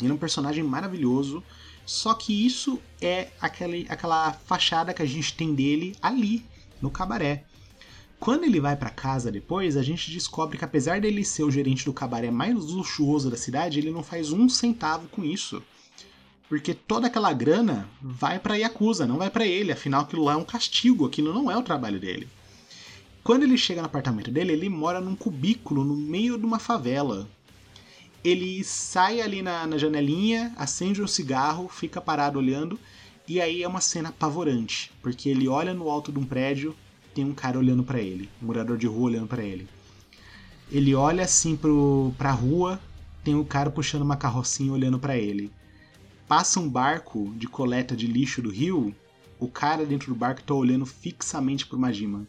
Ele é um personagem maravilhoso. Só que isso é aquela, aquela fachada que a gente tem dele ali, no cabaré. Quando ele vai para casa depois, a gente descobre que apesar dele ser o gerente do cabaré mais luxuoso da cidade, ele não faz um centavo com isso. Porque toda aquela grana vai para Yakuza, não vai para ele. Afinal, aquilo lá é um castigo, aquilo não é o trabalho dele. Quando ele chega no apartamento dele, ele mora num cubículo no meio de uma favela. Ele sai ali na, na janelinha, acende um cigarro, fica parado olhando, e aí é uma cena apavorante, porque ele olha no alto de um prédio, tem um cara olhando para ele, um morador de rua olhando para ele. Ele olha assim pro, pra rua, tem um cara puxando uma carrocinha olhando para ele passa um barco de coleta de lixo do rio, o cara dentro do barco tá olhando fixamente pro Majima.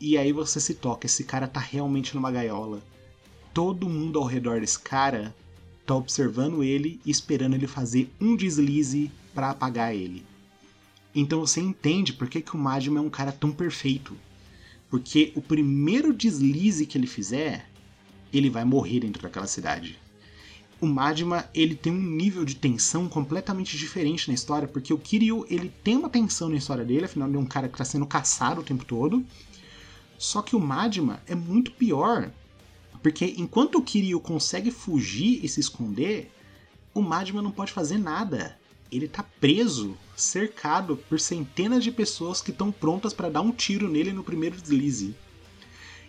E aí você se toca, esse cara tá realmente numa gaiola. Todo mundo ao redor desse cara tá observando ele e esperando ele fazer um deslize para apagar ele. Então você entende por que, que o Majima é um cara tão perfeito. Porque o primeiro deslize que ele fizer, ele vai morrer dentro daquela cidade. O Majima, ele tem um nível de tensão completamente diferente na história, porque o Kiryu, ele tem uma tensão na história dele, afinal ele é um cara que está sendo caçado o tempo todo. Só que o Majima é muito pior, porque enquanto o Kiryu consegue fugir e se esconder, o Majima não pode fazer nada. Ele tá preso, cercado por centenas de pessoas que estão prontas para dar um tiro nele no primeiro deslize.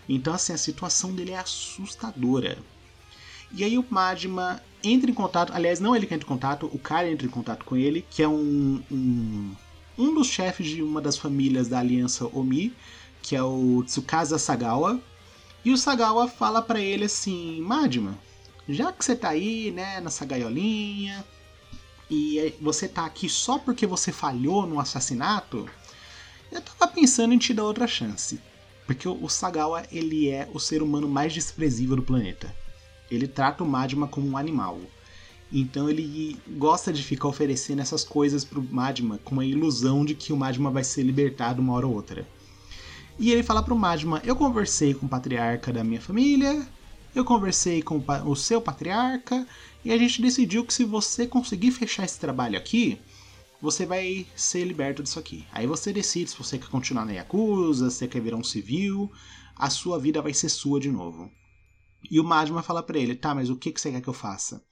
Então, assim, a situação dele é assustadora. E aí o Majima entra em contato, aliás, não ele que entra em contato, o cara entra em contato com ele, que é um, um, um dos chefes de uma das famílias da Aliança Omi, que é o Tsukasa Sagawa. E o Sagawa fala para ele assim: Majima, já que você tá aí, né, nessa gaiolinha, e você tá aqui só porque você falhou no assassinato, eu tava pensando em te dar outra chance. Porque o Sagawa, ele é o ser humano mais desprezível do planeta. Ele trata o Madma como um animal. Então ele gosta de ficar oferecendo essas coisas pro Madma com a ilusão de que o Madma vai ser libertado uma hora ou outra. E ele fala pro Madma: Eu conversei com o patriarca da minha família, eu conversei com o seu patriarca, e a gente decidiu que se você conseguir fechar esse trabalho aqui, você vai ser liberto disso aqui. Aí você decide se você quer continuar na Yakuza, se quer virar um civil, a sua vida vai ser sua de novo. E o Majima fala para ele: tá, mas o que, que você quer que eu faça?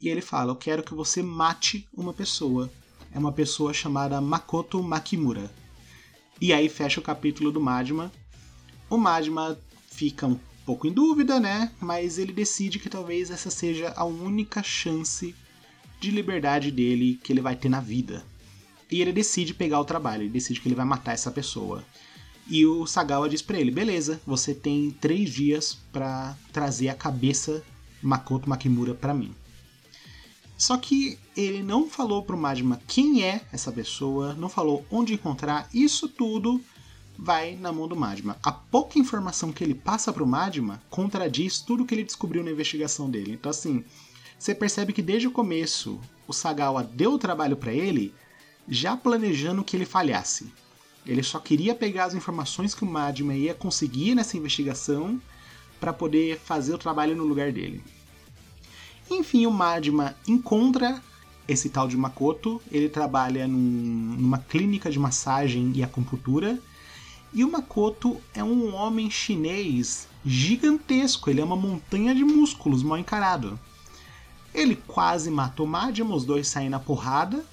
E ele fala: eu quero que você mate uma pessoa. É uma pessoa chamada Makoto Makimura. E aí fecha o capítulo do Majima. O Majima fica um pouco em dúvida, né? Mas ele decide que talvez essa seja a única chance de liberdade dele que ele vai ter na vida. E ele decide pegar o trabalho, ele decide que ele vai matar essa pessoa. E o Sagawa diz para ele: beleza, você tem três dias para trazer a cabeça Makoto Makimura para mim. Só que ele não falou pro Majima quem é essa pessoa, não falou onde encontrar, isso tudo vai na mão do Majima. A pouca informação que ele passa pro Majima contradiz tudo que ele descobriu na investigação dele. Então assim, você percebe que desde o começo o Sagawa deu o trabalho para ele já planejando que ele falhasse. Ele só queria pegar as informações que o Madma ia conseguir nessa investigação para poder fazer o trabalho no lugar dele. Enfim, o Madma encontra esse tal de Makoto. Ele trabalha num, numa clínica de massagem e acupuntura. E o Makoto é um homem chinês gigantesco. Ele é uma montanha de músculos mal encarado. Ele quase matou Madma, os dois saem na porrada.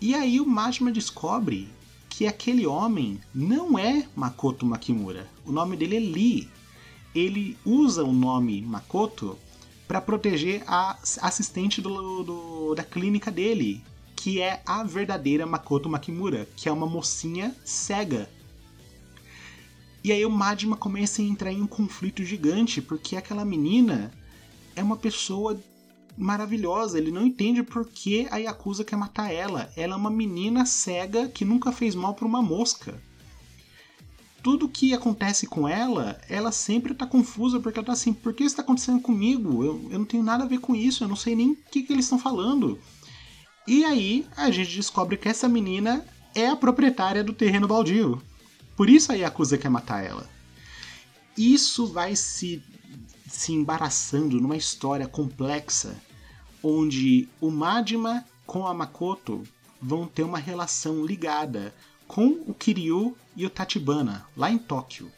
E aí o Madma descobre que aquele homem não é Makoto Makimura. O nome dele é Lee. Ele usa o nome Makoto para proteger a assistente do, do, da clínica dele, que é a verdadeira Makoto Makimura, que é uma mocinha cega. E aí o Majima começa a entrar em um conflito gigante, porque aquela menina é uma pessoa maravilhosa. Ele não entende por que a Yakuza quer matar ela. Ela é uma menina cega que nunca fez mal para uma mosca. Tudo que acontece com ela, ela sempre tá confusa porque ela tá assim: por que isso tá acontecendo comigo? Eu, eu não tenho nada a ver com isso, eu não sei nem o que, que eles estão falando. E aí a gente descobre que essa menina é a proprietária do terreno baldio. Por isso a Yakuza quer matar ela. Isso vai se se embaraçando numa história complexa onde o Majima com a Makoto vão ter uma relação ligada com o Kiryu e o Tachibana, lá em Tóquio.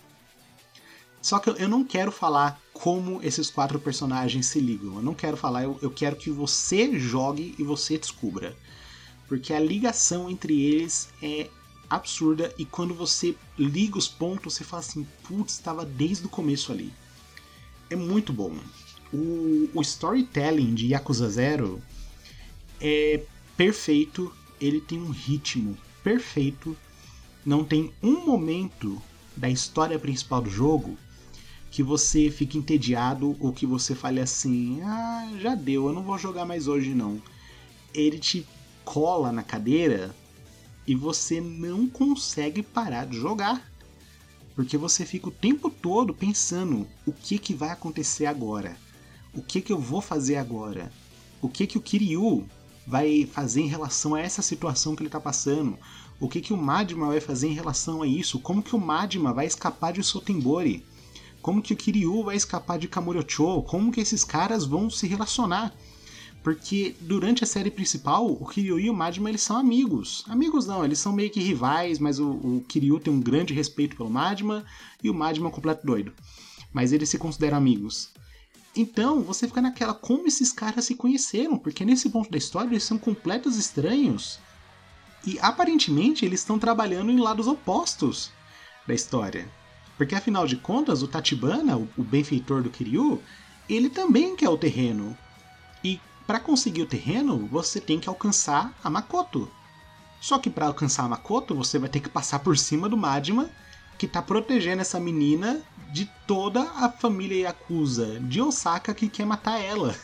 Só que eu não quero falar como esses quatro personagens se ligam. Eu não quero falar, eu, eu quero que você jogue e você descubra. Porque a ligação entre eles é absurda e quando você liga os pontos, você fala assim: putz, estava desde o começo ali é muito bom. O, o storytelling de Yakuza Zero é perfeito, ele tem um ritmo perfeito, não tem um momento da história principal do jogo que você fique entediado ou que você fale assim: ah, já deu, eu não vou jogar mais hoje não. Ele te cola na cadeira e você não consegue parar de jogar. Porque você fica o tempo todo pensando o que, que vai acontecer agora. O que, que eu vou fazer agora? O que, que o Kiryu vai fazer em relação a essa situação que ele está passando? O que, que o Madima vai fazer em relação a isso? Como que o Madima vai escapar de Sotembori? Como que o Kiryu vai escapar de Kamurocho? Como que esses caras vão se relacionar? Porque durante a série principal, o Kiryu e o Majima eles são amigos. Amigos não, eles são meio que rivais, mas o, o Kiryu tem um grande respeito pelo Majima e o Majima é um completo doido. Mas eles se consideram amigos. Então, você fica naquela como esses caras se conheceram, porque nesse ponto da história eles são completos estranhos. E aparentemente eles estão trabalhando em lados opostos da história. Porque afinal de contas, o Tatibana, o benfeitor do Kiryu, ele também quer o terreno. E para conseguir o terreno, você tem que alcançar a Makoto. Só que para alcançar a Makoto, você vai ter que passar por cima do Majima, que tá protegendo essa menina de toda a família Yakuza de Osaka que quer matar ela.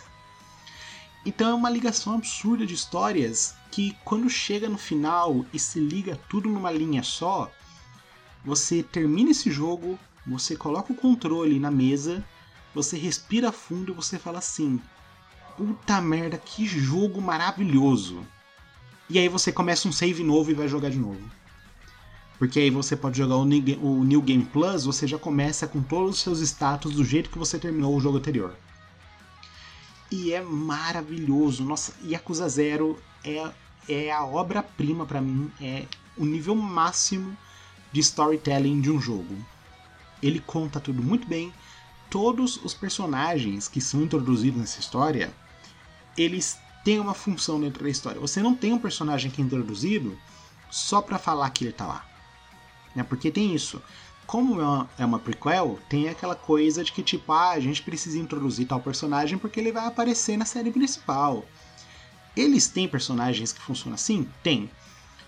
Então é uma ligação absurda de histórias que quando chega no final e se liga tudo numa linha só, você termina esse jogo, você coloca o controle na mesa, você respira fundo e você fala assim: puta merda, que jogo maravilhoso. E aí você começa um save novo e vai jogar de novo. Porque aí você pode jogar o New Game Plus, você já começa com todos os seus status do jeito que você terminou o jogo anterior. E é maravilhoso. Nossa, Yakuza Zero é, é a obra-prima para mim, é o nível máximo de storytelling de um jogo. Ele conta tudo muito bem. Todos os personagens que são introduzidos nessa história eles têm uma função dentro da história. Você não tem um personagem que é introduzido só para falar que ele tá lá. Né? Porque tem isso. Como é uma, é uma prequel, tem aquela coisa de que, tipo, ah, a gente precisa introduzir tal personagem porque ele vai aparecer na série principal. Eles têm personagens que funcionam assim? Tem.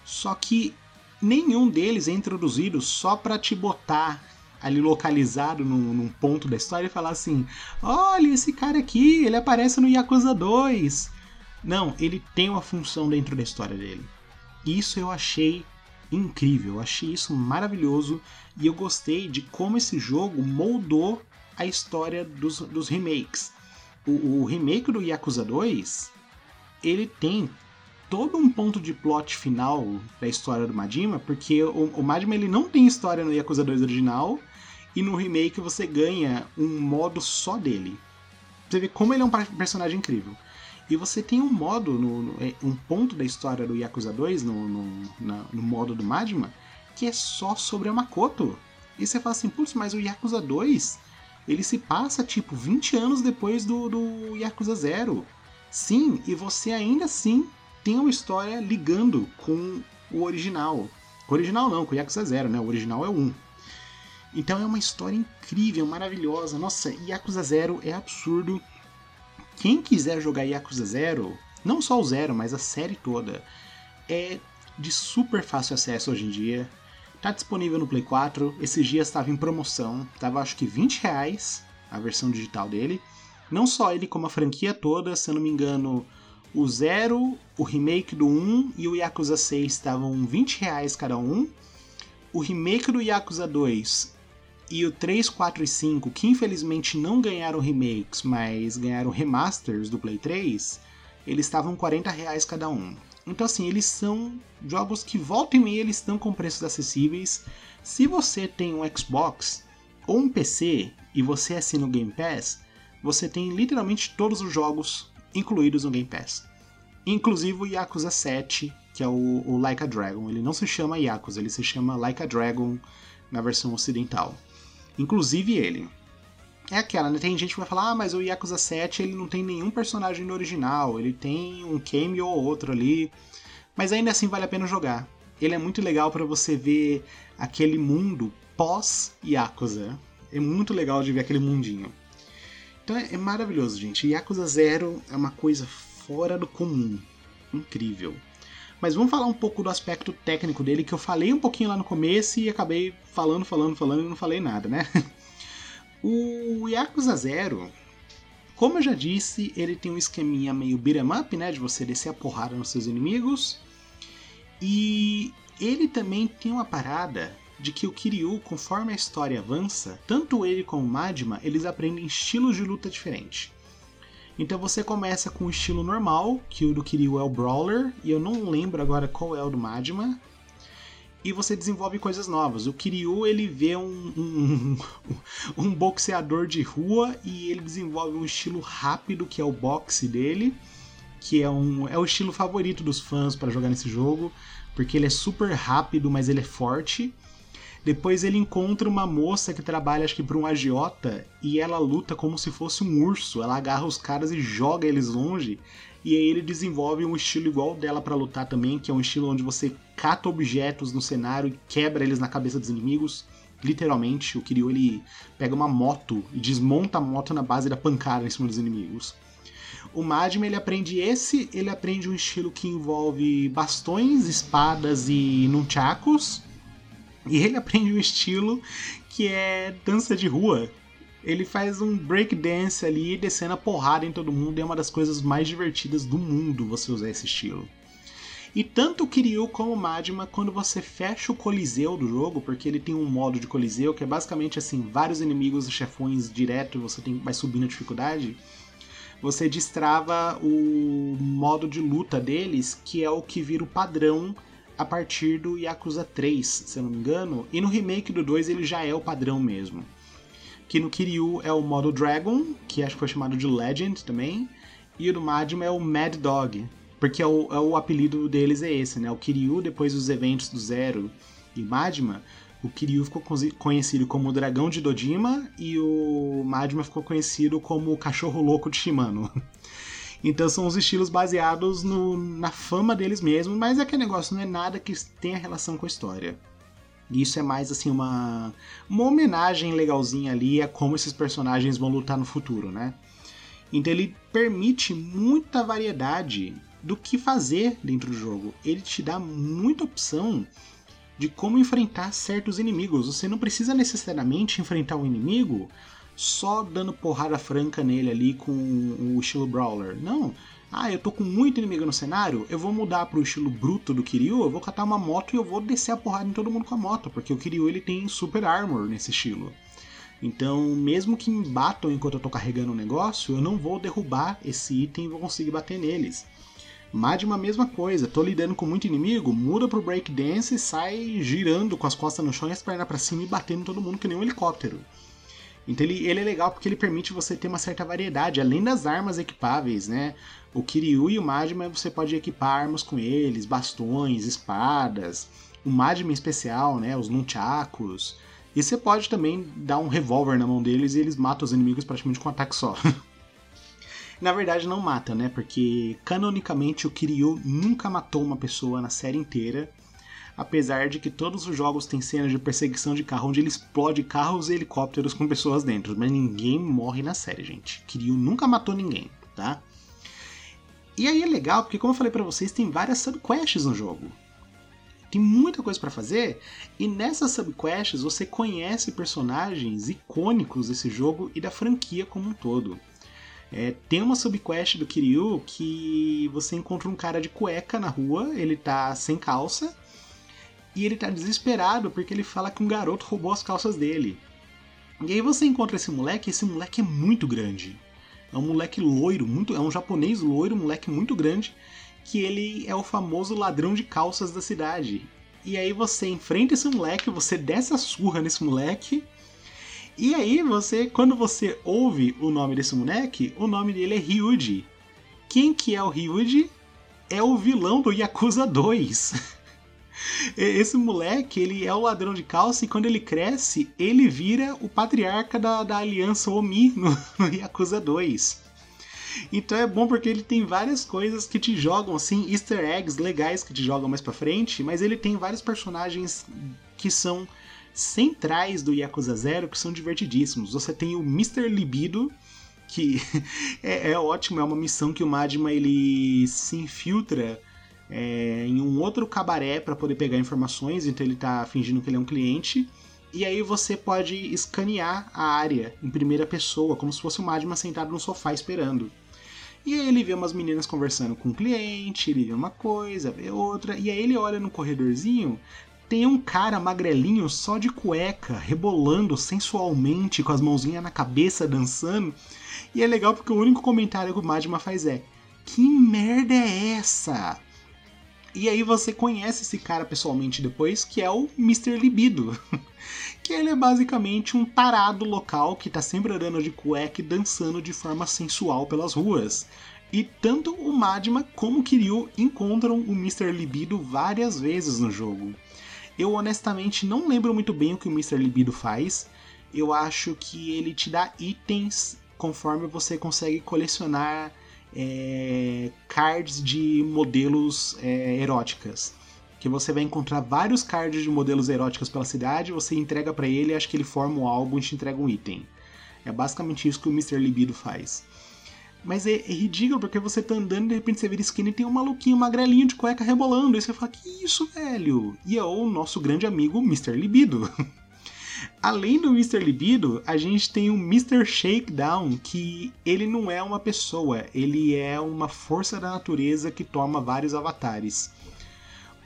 Só que nenhum deles é introduzido só para te botar ali localizado num, num, ponto da história e falar assim: olha, esse cara aqui, ele aparece no Yakuza 2. Não, ele tem uma função dentro da história dele. Isso eu achei incrível, eu achei isso maravilhoso e eu gostei de como esse jogo moldou a história dos, dos remakes. O, o remake do Yakuza 2 ele tem todo um ponto de plot final da história do Majima, porque o, o Majima ele não tem história no Yakuza 2 original e no remake você ganha um modo só dele. Você vê como ele é um personagem incrível. E você tem um modo, no, no, é, um ponto da história do Yakuza 2, no, no, na, no modo do Majima, que é só sobre a Makoto. E você fala assim, putz, mas o Yakuza 2, ele se passa tipo 20 anos depois do, do Yakuza 0. Sim, e você ainda assim tem uma história ligando com o original. O original não, com o Yakuza 0, né? O original é o 1. Então é uma história incrível, maravilhosa. Nossa, Yakuza Zero é absurdo. Quem quiser jogar Yakuza Zero, não só o Zero, mas a série toda, é de super fácil acesso hoje em dia. Tá disponível no Play 4. Esses dias estava em promoção, tava acho que 20 reais a versão digital dele. Não só ele, como a franquia toda, se eu não me engano, o Zero, o remake do 1 e o Yakuza 6 estavam 20 reais cada um. O remake do Yakuza 2 e o 3, 4 e 5, que infelizmente não ganharam remakes, mas ganharam remasters do Play 3, eles estavam 40 reais cada um. Então assim, eles são jogos que volta e meia eles estão com preços acessíveis. Se você tem um Xbox ou um PC e você assina o Game Pass, você tem literalmente todos os jogos incluídos no Game Pass. Inclusive o Yakuza 7, que é o, o Like a Dragon. Ele não se chama Yakuza, ele se chama Like a Dragon na versão ocidental. Inclusive ele. É aquela, né? Tem gente que vai falar, ah, mas o Yakuza 7 ele não tem nenhum personagem no original, ele tem um cameo ou outro ali, mas ainda assim vale a pena jogar. Ele é muito legal para você ver aquele mundo pós-Yakuza. É muito legal de ver aquele mundinho. Então é, é maravilhoso, gente. Yakuza Zero é uma coisa fora do comum. Incrível. Mas vamos falar um pouco do aspecto técnico dele, que eu falei um pouquinho lá no começo e acabei falando, falando, falando e não falei nada, né? O Yakuza Zero, como eu já disse, ele tem um esqueminha meio beat'em up, né? De você descer a porrada nos seus inimigos. E ele também tem uma parada de que o Kiryu, conforme a história avança, tanto ele como o Madma, eles aprendem estilos de luta diferentes. Então você começa com o estilo normal, que o do Kiryu é o Brawler, e eu não lembro agora qual é o do Madma. E você desenvolve coisas novas. O Kiryu ele vê um, um, um boxeador de rua e ele desenvolve um estilo rápido que é o boxe dele, que é, um, é o estilo favorito dos fãs para jogar nesse jogo, porque ele é super rápido, mas ele é forte. Depois ele encontra uma moça que trabalha, acho que para um agiota, e ela luta como se fosse um urso. Ela agarra os caras e joga eles longe. E aí ele desenvolve um estilo igual dela para lutar também, que é um estilo onde você cata objetos no cenário e quebra eles na cabeça dos inimigos. Literalmente, o Kiryu ele pega uma moto e desmonta a moto na base da pancada em cima dos inimigos. O Madme ele aprende esse, ele aprende um estilo que envolve bastões, espadas e nunchakus e ele aprende um estilo que é dança de rua. Ele faz um break dance ali, descendo a porrada em todo mundo, e é uma das coisas mais divertidas do mundo você usar esse estilo. E tanto o Kiryu como o Madma, quando você fecha o coliseu do jogo, porque ele tem um modo de coliseu que é basicamente assim, vários inimigos e chefões direto, você tem, vai subindo a dificuldade, você destrava o modo de luta deles, que é o que vira o padrão a partir do Yakuza 3, se eu não me engano, e no remake do 2 ele já é o padrão mesmo. Que no Kiryu é o modo Dragon, que acho que foi chamado de Legend também, e o do Majima é o Mad Dog, porque é o, é o apelido deles é esse, né? O Kiryu, depois dos eventos do Zero e Majima, o Kiryu ficou conhecido como o Dragão de Dojima e o Majima ficou conhecido como o Cachorro Louco de Shimano. Então são os estilos baseados no, na fama deles mesmos, mas aquele negócio não é nada que tenha relação com a história. Isso é mais assim uma, uma homenagem legalzinha ali a como esses personagens vão lutar no futuro, né? Então ele permite muita variedade do que fazer dentro do jogo. Ele te dá muita opção de como enfrentar certos inimigos. Você não precisa necessariamente enfrentar um inimigo só dando porrada franca nele ali com o estilo Brawler. Não. Ah, eu tô com muito inimigo no cenário, eu vou mudar pro estilo bruto do Kiryu, eu vou catar uma moto e eu vou descer a porrada em todo mundo com a moto, porque o Kiryu ele tem super armor nesse estilo. Então, mesmo que me batam enquanto eu tô carregando o um negócio, eu não vou derrubar esse item e vou conseguir bater neles. Madma, mesma coisa, tô lidando com muito inimigo, muda pro breakdance e sai girando com as costas no chão e as pernas para cima e batendo todo mundo que nem um helicóptero. Então ele, ele é legal porque ele permite você ter uma certa variedade, além das armas equipáveis, né? O Kiryu e o Majima você pode equipar armas com eles, bastões, espadas, o Majima em especial, né? Os nunchakus. E você pode também dar um revólver na mão deles e eles matam os inimigos praticamente com um ataque só. na verdade não mata, né? Porque canonicamente o Kiryu nunca matou uma pessoa na série inteira apesar de que todos os jogos têm cenas de perseguição de carro onde ele explode carros e helicópteros com pessoas dentro, mas ninguém morre na série, gente. Kiryu nunca matou ninguém, tá? E aí é legal porque, como eu falei para vocês, tem várias subquests no jogo. Tem muita coisa para fazer e nessas subquests você conhece personagens icônicos desse jogo e da franquia como um todo. É, tem uma subquest do Kiryu que você encontra um cara de cueca na rua, ele tá sem calça, e ele tá desesperado porque ele fala que um garoto roubou as calças dele. E aí você encontra esse moleque, esse moleque é muito grande. É um moleque loiro, muito, é um japonês loiro, um moleque muito grande, que ele é o famoso ladrão de calças da cidade. E aí você enfrenta esse moleque, você desce a surra nesse moleque. E aí você, quando você ouve o nome desse moleque, o nome dele é Ryuji. Quem que é o Ryuji? É o vilão do Yakuza 2. Esse moleque, ele é o ladrão de calça e quando ele cresce, ele vira o patriarca da, da aliança Omi no, no Yakuza 2. Então é bom porque ele tem várias coisas que te jogam, assim, easter eggs legais que te jogam mais pra frente, mas ele tem vários personagens que são centrais do Yakuza Zero que são divertidíssimos. Você tem o Mr. Libido, que é, é ótimo, é uma missão que o Madma ele se infiltra é, em um outro cabaré para poder pegar informações, então ele está fingindo que ele é um cliente. E aí você pode escanear a área em primeira pessoa, como se fosse o Madman sentado no sofá esperando. E aí ele vê umas meninas conversando com um cliente, ele vê uma coisa, vê outra, e aí ele olha no corredorzinho, tem um cara magrelinho só de cueca, rebolando sensualmente, com as mãozinhas na cabeça, dançando. E é legal porque o único comentário que o Madma faz é: Que merda é essa? E aí você conhece esse cara pessoalmente depois, que é o Mr. Libido. que ele é basicamente um tarado local que tá sempre andando de cueca e dançando de forma sensual pelas ruas. E tanto o Madma como o Kiryu encontram o Mr. Libido várias vezes no jogo. Eu honestamente não lembro muito bem o que o Mr. Libido faz. Eu acho que ele te dá itens conforme você consegue colecionar é, cards de modelos é, eróticas. Que você vai encontrar vários cards de modelos eróticos pela cidade, você entrega para ele, acho que ele forma um álbum e te entrega um item. É basicamente isso que o Mr. Libido faz. Mas é, é, ridículo porque você tá andando e de repente você vira esquina e tem um maluquinho magrelinho de cueca rebolando. E você fala, que isso, velho? E é o nosso grande amigo Mr. Libido. Além do Mr. Libido, a gente tem o Mr. Shakedown, que ele não é uma pessoa, ele é uma força da natureza que toma vários avatares.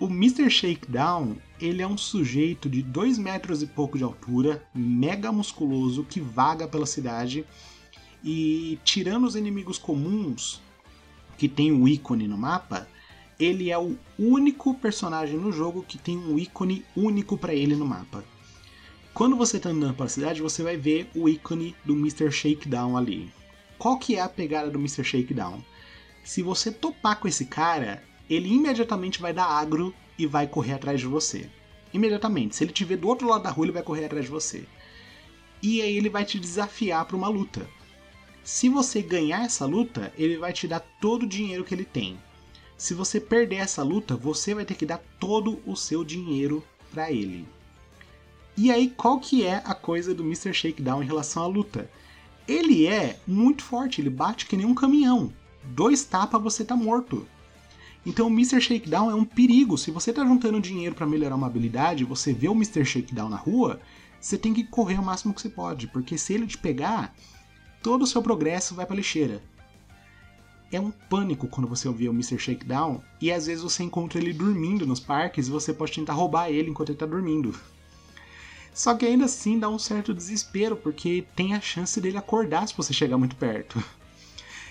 O Mr. Shakedown, ele é um sujeito de 2 metros e pouco de altura, mega musculoso, que vaga pela cidade e tirando os inimigos comuns que tem o ícone no mapa, ele é o único personagem no jogo que tem um ícone único para ele no mapa. Quando você está andando pela cidade, você vai ver o ícone do Mr. Shakedown ali. Qual que é a pegada do Mr. Shakedown? Se você topar com esse cara, ele imediatamente vai dar agro e vai correr atrás de você. Imediatamente. Se ele te ver do outro lado da rua, ele vai correr atrás de você. E aí ele vai te desafiar para uma luta. Se você ganhar essa luta, ele vai te dar todo o dinheiro que ele tem. Se você perder essa luta, você vai ter que dar todo o seu dinheiro para ele. E aí, qual que é a coisa do Mr. Shakedown em relação à luta? Ele é muito forte, ele bate que nem um caminhão. Dois tapas, você tá morto. Então o Mr. Shakedown é um perigo. Se você tá juntando dinheiro para melhorar uma habilidade, você vê o Mr. Shakedown na rua, você tem que correr o máximo que você pode, porque se ele te pegar, todo o seu progresso vai pra lixeira. É um pânico quando você ouvir o Mr. Shakedown e às vezes você encontra ele dormindo nos parques e você pode tentar roubar ele enquanto ele tá dormindo. Só que ainda assim dá um certo desespero, porque tem a chance dele acordar se você chegar muito perto.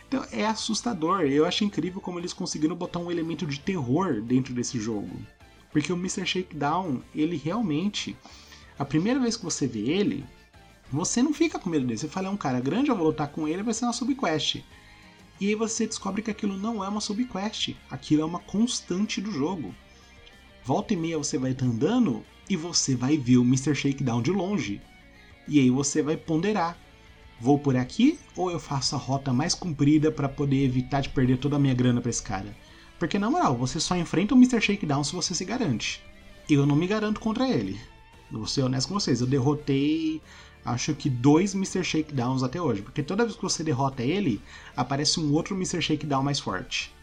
Então é assustador. Eu acho incrível como eles conseguiram botar um elemento de terror dentro desse jogo. Porque o Mr. Shakedown, ele realmente. A primeira vez que você vê ele, você não fica com medo dele. Você fala, é um cara grande, eu vou lutar com ele, vai ser uma subquest. E aí você descobre que aquilo não é uma subquest. Aquilo é uma constante do jogo. Volta e meia você vai estar andando e você vai ver o Mr. Shakedown de longe. E aí você vai ponderar: vou por aqui ou eu faço a rota mais comprida para poder evitar de perder toda a minha grana para esse cara? Porque na moral, você só enfrenta o Mr. Shakedown se você se garante. Eu não me garanto contra ele. Vou ser honesto com vocês, eu derrotei acho que dois Mr. Shakedowns até hoje, porque toda vez que você derrota ele, aparece um outro Mr. Shakedown mais forte,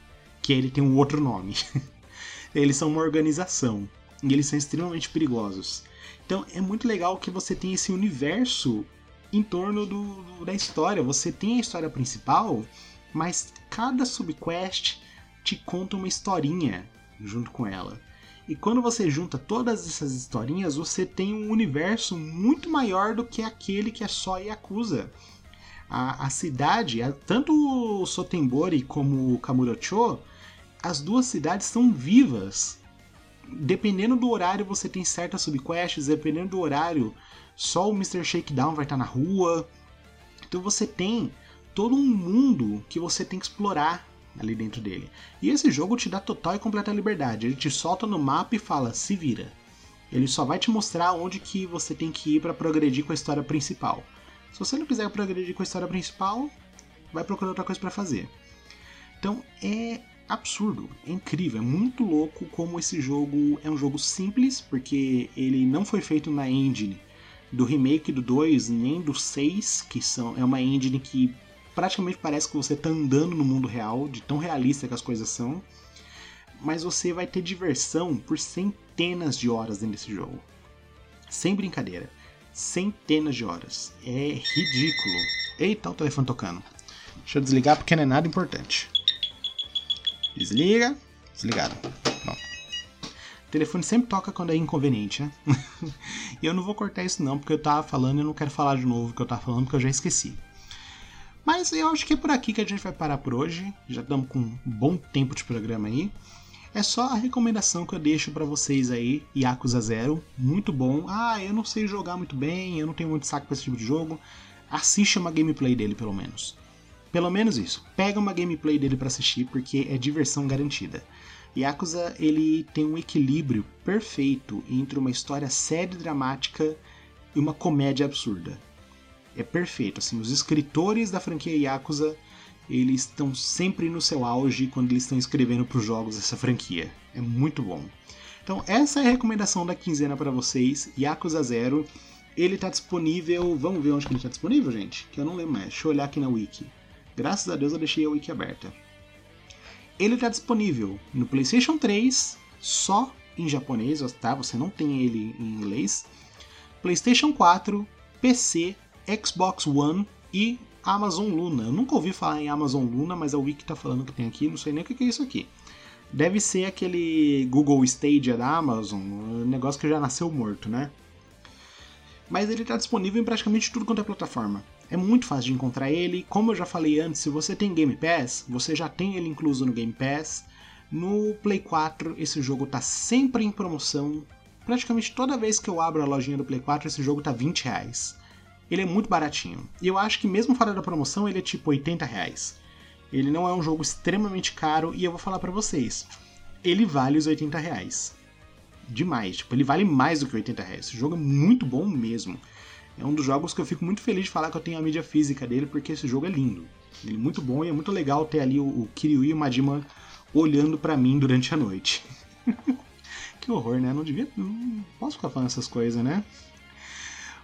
que ele tem um outro nome. Eles são uma organização e eles são extremamente perigosos. Então é muito legal que você tem esse universo em torno do, do, da história. Você tem a história principal, mas cada subquest te conta uma historinha junto com ela. E quando você junta todas essas historinhas, você tem um universo muito maior do que aquele que é só Yakuza. A, a cidade, tanto o Sotembori como o Kamurocho, as duas cidades são vivas dependendo do horário você tem certas subquests, dependendo do horário, só o Mr. Shakedown vai estar na rua. Então você tem todo um mundo que você tem que explorar ali dentro dele. E esse jogo te dá total e completa liberdade. Ele te solta no mapa e fala: "Se vira". Ele só vai te mostrar onde que você tem que ir para progredir com a história principal. Se você não quiser progredir com a história principal, vai procurar outra coisa para fazer. Então é absurdo, é incrível, é muito louco como esse jogo é um jogo simples, porque ele não foi feito na engine do remake do 2, nem do 6, que são, é uma engine que praticamente parece que você está andando no mundo real, de tão realista que as coisas são. Mas você vai ter diversão por centenas de horas dentro desse jogo. Sem brincadeira. Centenas de horas. É ridículo. Eita, o telefone tocando. Deixa eu desligar porque não é nada importante. Desliga. Desligado. Bom. O telefone sempre toca quando é inconveniente, né? e eu não vou cortar isso não, porque eu tava falando e eu não quero falar de novo o que eu tava falando, porque eu já esqueci. Mas eu acho que é por aqui que a gente vai parar por hoje. Já estamos com um bom tempo de programa aí. É só a recomendação que eu deixo para vocês aí, Yakuza Zero, muito bom. Ah, eu não sei jogar muito bem, eu não tenho muito saco para esse tipo de jogo. Assiste uma gameplay dele pelo menos. Pelo menos isso. Pega uma gameplay dele para assistir porque é diversão garantida. Yakuza ele tem um equilíbrio perfeito entre uma história séria e dramática e uma comédia absurda. É perfeito, assim, os escritores da franquia Yakuza eles estão sempre no seu auge quando eles estão escrevendo para os jogos dessa franquia. É muito bom. Então essa é a recomendação da quinzena para vocês, Yakuza Zero. Ele está disponível, vamos ver onde que ele está disponível, gente? Que eu não lembro mais. Deixa eu olhar aqui na wiki. Graças a Deus eu deixei a wiki aberta. Ele está disponível no PlayStation 3, só em japonês, tá? Você não tem ele em inglês. PlayStation 4, PC, Xbox One e Amazon Luna. Eu nunca ouvi falar em Amazon Luna, mas a Wiki está falando que tem aqui, não sei nem o que é isso aqui. Deve ser aquele Google Stadia da Amazon, um negócio que já nasceu morto, né? Mas ele está disponível em praticamente tudo quanto é plataforma. É muito fácil de encontrar ele. Como eu já falei antes, se você tem Game Pass, você já tem ele incluso no Game Pass. No Play 4, esse jogo está sempre em promoção. Praticamente toda vez que eu abro a lojinha do Play 4, esse jogo tá 20 reais. Ele é muito baratinho. E eu acho que mesmo fora da promoção, ele é tipo 80 reais. Ele não é um jogo extremamente caro e eu vou falar para vocês. Ele vale os 80 reais. Demais. Tipo, ele vale mais do que 80 reais. Esse jogo é muito bom mesmo. É um dos jogos que eu fico muito feliz de falar que eu tenho a mídia física dele, porque esse jogo é lindo. Ele é muito bom e é muito legal ter ali o, o Kiryu e o Majima olhando para mim durante a noite. que horror, né? Não devia. Não posso ficar falando essas coisas, né?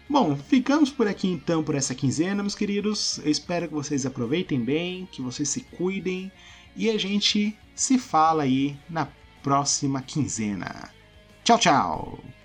Bom, ficamos por aqui então por essa quinzena, meus queridos. Eu espero que vocês aproveitem bem, que vocês se cuidem e a gente se fala aí na próxima quinzena. Tchau, tchau!